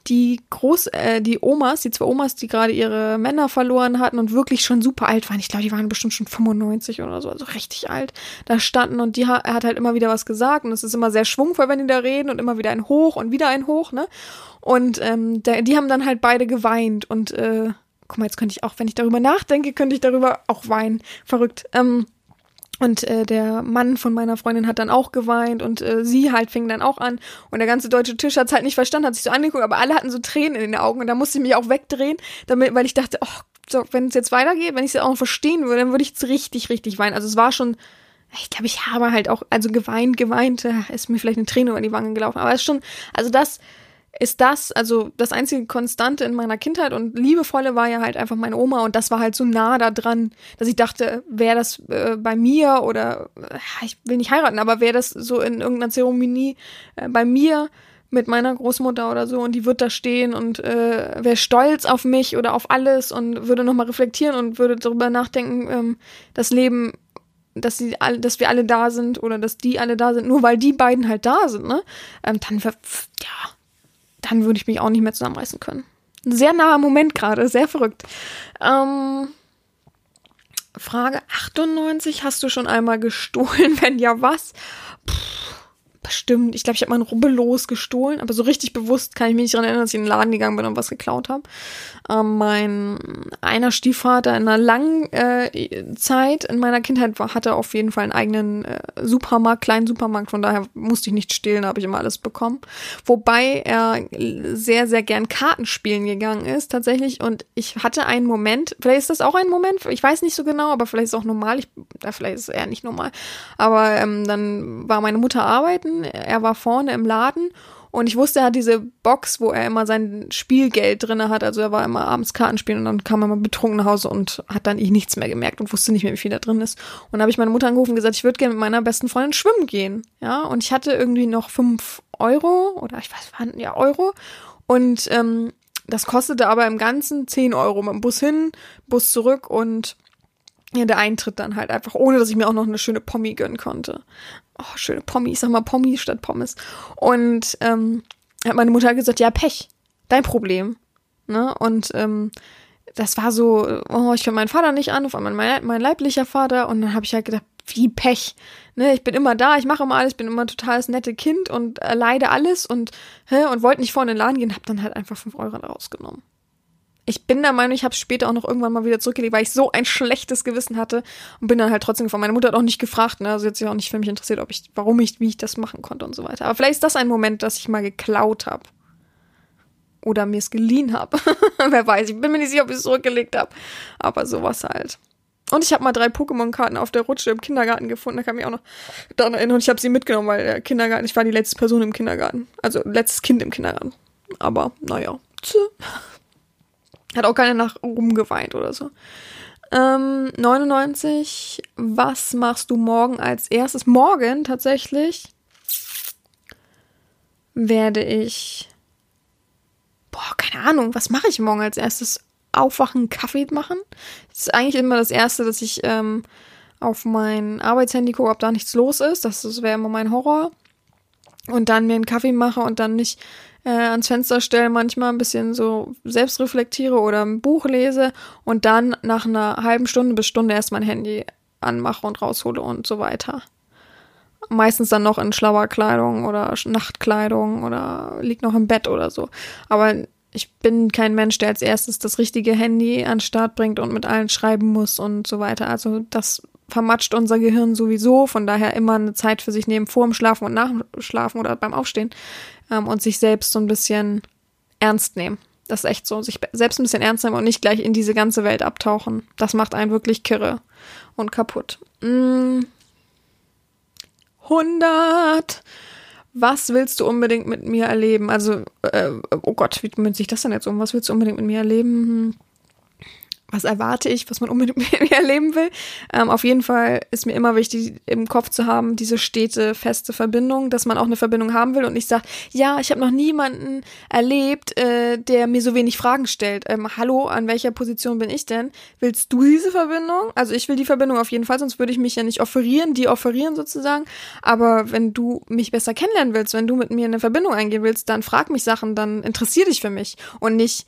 die Groß, äh, die Omas, die zwei Omas, die gerade ihre Männer verloren hatten und wirklich schon super alt waren. Ich glaube, die waren bestimmt schon 95 oder so, also richtig alt, da standen und die er hat halt immer wieder was gesagt und es ist immer sehr schwungvoll, wenn die da reden und immer wieder ein Hoch und wieder ein Hoch, ne? Und ähm, der, die haben dann halt beide geweint und äh, guck mal, jetzt könnte ich auch, wenn ich darüber nachdenke, könnte ich darüber auch weinen. Verrückt. Ähm, und äh, der Mann von meiner Freundin hat dann auch geweint und äh, sie halt fing dann auch an. Und der ganze deutsche Tisch hat es halt nicht verstanden, hat sich so angeguckt, aber alle hatten so Tränen in den Augen und da musste ich mich auch wegdrehen, damit, weil ich dachte, oh, so, wenn es jetzt weitergeht, wenn ich es auch noch verstehen würde, dann würde ich jetzt richtig, richtig weinen. Also es war schon, ich glaube, ich habe halt auch, also geweint, geweint, ist mir vielleicht eine Träne über die Wangen gelaufen. Aber es ist schon, also das ist das, also das einzige Konstante in meiner Kindheit und liebevolle war ja halt einfach meine Oma und das war halt so nah da dran, dass ich dachte, wäre das äh, bei mir oder äh, ich will nicht heiraten, aber wäre das so in irgendeiner Zeremonie äh, bei mir mit meiner Großmutter oder so und die wird da stehen und äh, wäre stolz auf mich oder auf alles und würde nochmal reflektieren und würde darüber nachdenken, ähm, das Leben dass sie alle, dass wir alle da sind oder dass die alle da sind, nur weil die beiden halt da sind, ne? Ähm, dann ja, dann würde ich mich auch nicht mehr zusammenreißen können. Sehr naher Moment gerade, sehr verrückt. Ähm, Frage 98, hast du schon einmal gestohlen? <laughs> Wenn ja, was? Puh, bestimmt, ich glaube, ich habe ein Rubbellos gestohlen, aber so richtig bewusst kann ich mich nicht daran erinnern, dass ich in den Laden gegangen bin und was geklaut habe. Ähm, mein einer Stiefvater in einer langen äh, Zeit in meiner Kindheit war, hatte auf jeden Fall einen eigenen äh, Supermarkt, kleinen Supermarkt, von daher musste ich nicht stehlen, habe ich immer alles bekommen. Wobei er sehr, sehr gern Karten spielen gegangen ist, tatsächlich. Und ich hatte einen Moment, vielleicht ist das auch ein Moment, ich weiß nicht so genau, aber vielleicht ist es auch normal, ich, ja, vielleicht ist es eher nicht normal. Aber ähm, dann war meine Mutter arbeiten, er war vorne im Laden und ich wusste, er hat diese Box, wo er immer sein Spielgeld drin hat. Also er war immer abends Karten spielen und dann kam er mal betrunken nach Hause und hat dann ich nichts mehr gemerkt und wusste nicht mehr, wie viel da drin ist. Und dann habe ich meine Mutter angerufen und gesagt, ich würde gerne mit meiner besten Freundin schwimmen gehen. Ja, und ich hatte irgendwie noch fünf Euro oder ich weiß, waren ja Euro. Und ähm, das kostete aber im Ganzen zehn Euro mit dem Bus hin, Bus zurück und ja, der Eintritt dann halt einfach, ohne dass ich mir auch noch eine schöne Pommi gönnen konnte oh, schöne Pommes, ich sag mal Pommes statt Pommes. Und ähm, hat meine Mutter gesagt, ja, Pech, dein Problem. Ne? Und ähm, das war so, oh, ich kann meinen Vater nicht anrufen, mein, mein leiblicher Vater. Und dann habe ich halt gedacht, wie Pech. Ne, ich bin immer da, ich mache immer alles, bin immer total das nette Kind und erleide alles und, und wollte nicht vorne in den Laden gehen, hab dann halt einfach fünf Euro rausgenommen ich bin der Meinung, ich habe es später auch noch irgendwann mal wieder zurückgelegt, weil ich so ein schlechtes Gewissen hatte und bin dann halt trotzdem von meiner Mutter hat auch nicht gefragt, ne? Also sie hat sich auch nicht für mich interessiert, ob ich, warum ich, wie ich das machen konnte und so weiter. Aber vielleicht ist das ein Moment, dass ich mal geklaut habe. Oder mir es geliehen habe. <laughs> Wer weiß, ich bin mir nicht sicher, ob ich es zurückgelegt habe. Aber sowas halt. Und ich habe mal drei Pokémon-Karten auf der Rutsche im Kindergarten gefunden. Da kann ich mich auch noch daran erinnern. Und ich habe sie mitgenommen, weil der Kindergarten, ich war die letzte Person im Kindergarten. Also letztes Kind im Kindergarten. Aber naja. Tschüss. Hat auch keiner nach rumgeweint oder so. Ähm, 99. Was machst du morgen als erstes? Morgen tatsächlich werde ich. Boah, keine Ahnung. Was mache ich morgen als erstes? Aufwachen, Kaffee machen? Das ist eigentlich immer das Erste, dass ich ähm, auf mein Arbeitshandy gucke, ob da nichts los ist. Das, das wäre immer mein Horror. Und dann mir einen Kaffee mache und dann nicht äh, ans Fenster stelle, manchmal ein bisschen so selbst reflektiere oder ein Buch lese und dann nach einer halben Stunde bis Stunde erst mein Handy anmache und raushole und so weiter. Meistens dann noch in schlauer Kleidung oder Nachtkleidung oder liegt noch im Bett oder so. Aber ich bin kein Mensch, der als erstes das richtige Handy an Start bringt und mit allen schreiben muss und so weiter. Also das vermatscht unser Gehirn sowieso. Von daher immer eine Zeit für sich nehmen, vor dem Schlafen und nach dem Schlafen oder beim Aufstehen ähm, und sich selbst so ein bisschen ernst nehmen. Das ist echt so, sich selbst ein bisschen ernst nehmen und nicht gleich in diese ganze Welt abtauchen. Das macht einen wirklich kirre und kaputt. Mm. 100. Was willst du unbedingt mit mir erleben? Also, äh, oh Gott, wie münzt sich das denn jetzt um? Was willst du unbedingt mit mir erleben? Hm was erwarte ich, was man unbedingt <laughs> mir erleben will. Ähm, auf jeden Fall ist mir immer wichtig, im Kopf zu haben, diese stete, feste Verbindung, dass man auch eine Verbindung haben will und nicht sagt, ja, ich habe noch niemanden erlebt, äh, der mir so wenig Fragen stellt. Ähm, hallo, an welcher Position bin ich denn? Willst du diese Verbindung? Also ich will die Verbindung auf jeden Fall, sonst würde ich mich ja nicht offerieren, die offerieren sozusagen. Aber wenn du mich besser kennenlernen willst, wenn du mit mir eine Verbindung eingehen willst, dann frag mich Sachen, dann interessier dich für mich und nicht,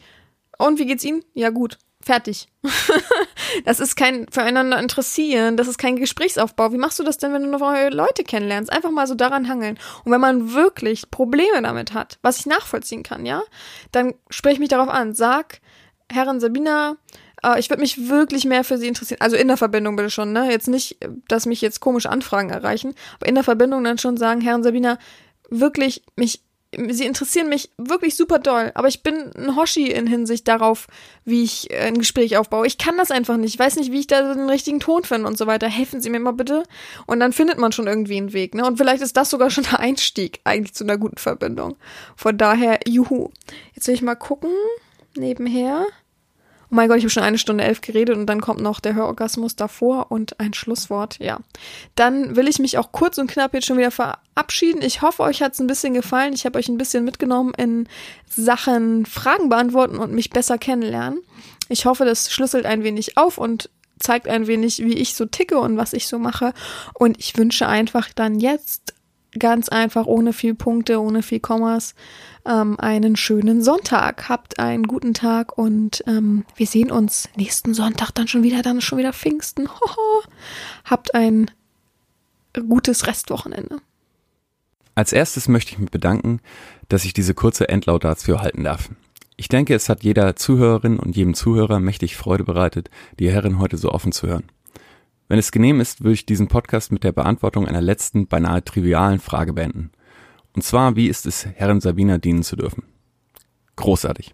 und wie geht's Ihnen? Ja, gut. Fertig. <laughs> das ist kein füreinander interessieren, das ist kein Gesprächsaufbau. Wie machst du das denn, wenn du neue Leute kennenlernst? Einfach mal so daran hangeln. Und wenn man wirklich Probleme damit hat, was ich nachvollziehen kann, ja, dann sprich mich darauf an. Sag, Herrin Sabina, äh, ich würde mich wirklich mehr für sie interessieren. Also in der Verbindung bitte schon, ne? Jetzt nicht, dass mich jetzt komische Anfragen erreichen, aber in der Verbindung dann schon sagen, Herrin Sabina, wirklich mich sie interessieren mich wirklich super doll, aber ich bin ein Hoshi in Hinsicht darauf, wie ich ein Gespräch aufbaue. Ich kann das einfach nicht. Ich weiß nicht, wie ich da den richtigen Ton finde und so weiter. Helfen Sie mir mal bitte. Und dann findet man schon irgendwie einen Weg, ne? Und vielleicht ist das sogar <laughs> schon der Einstieg eigentlich zu einer guten Verbindung. Von daher, juhu. Jetzt will ich mal gucken, nebenher. Oh mein Gott, ich habe schon eine Stunde elf geredet und dann kommt noch der Hörorgasmus davor und ein Schlusswort. Ja. Dann will ich mich auch kurz und knapp jetzt schon wieder verabschieden. Ich hoffe, euch hat es ein bisschen gefallen. Ich habe euch ein bisschen mitgenommen in Sachen Fragen beantworten und mich besser kennenlernen. Ich hoffe, das schlüsselt ein wenig auf und zeigt ein wenig, wie ich so ticke und was ich so mache. Und ich wünsche einfach dann jetzt ganz einfach, ohne viel Punkte, ohne viel Kommas, ähm, einen schönen Sonntag. Habt einen guten Tag und ähm, wir sehen uns nächsten Sonntag dann schon wieder. Dann schon wieder Pfingsten. <laughs> Habt ein gutes Restwochenende. Als erstes möchte ich mich bedanken, dass ich diese kurze Endlaudatio halten darf. Ich denke, es hat jeder Zuhörerin und jedem Zuhörer mächtig Freude bereitet, die Herren heute so offen zu hören. Wenn es genehm ist, würde ich diesen Podcast mit der Beantwortung einer letzten, beinahe trivialen Frage beenden. Und zwar, wie ist es, Herren Sabina dienen zu dürfen? Großartig.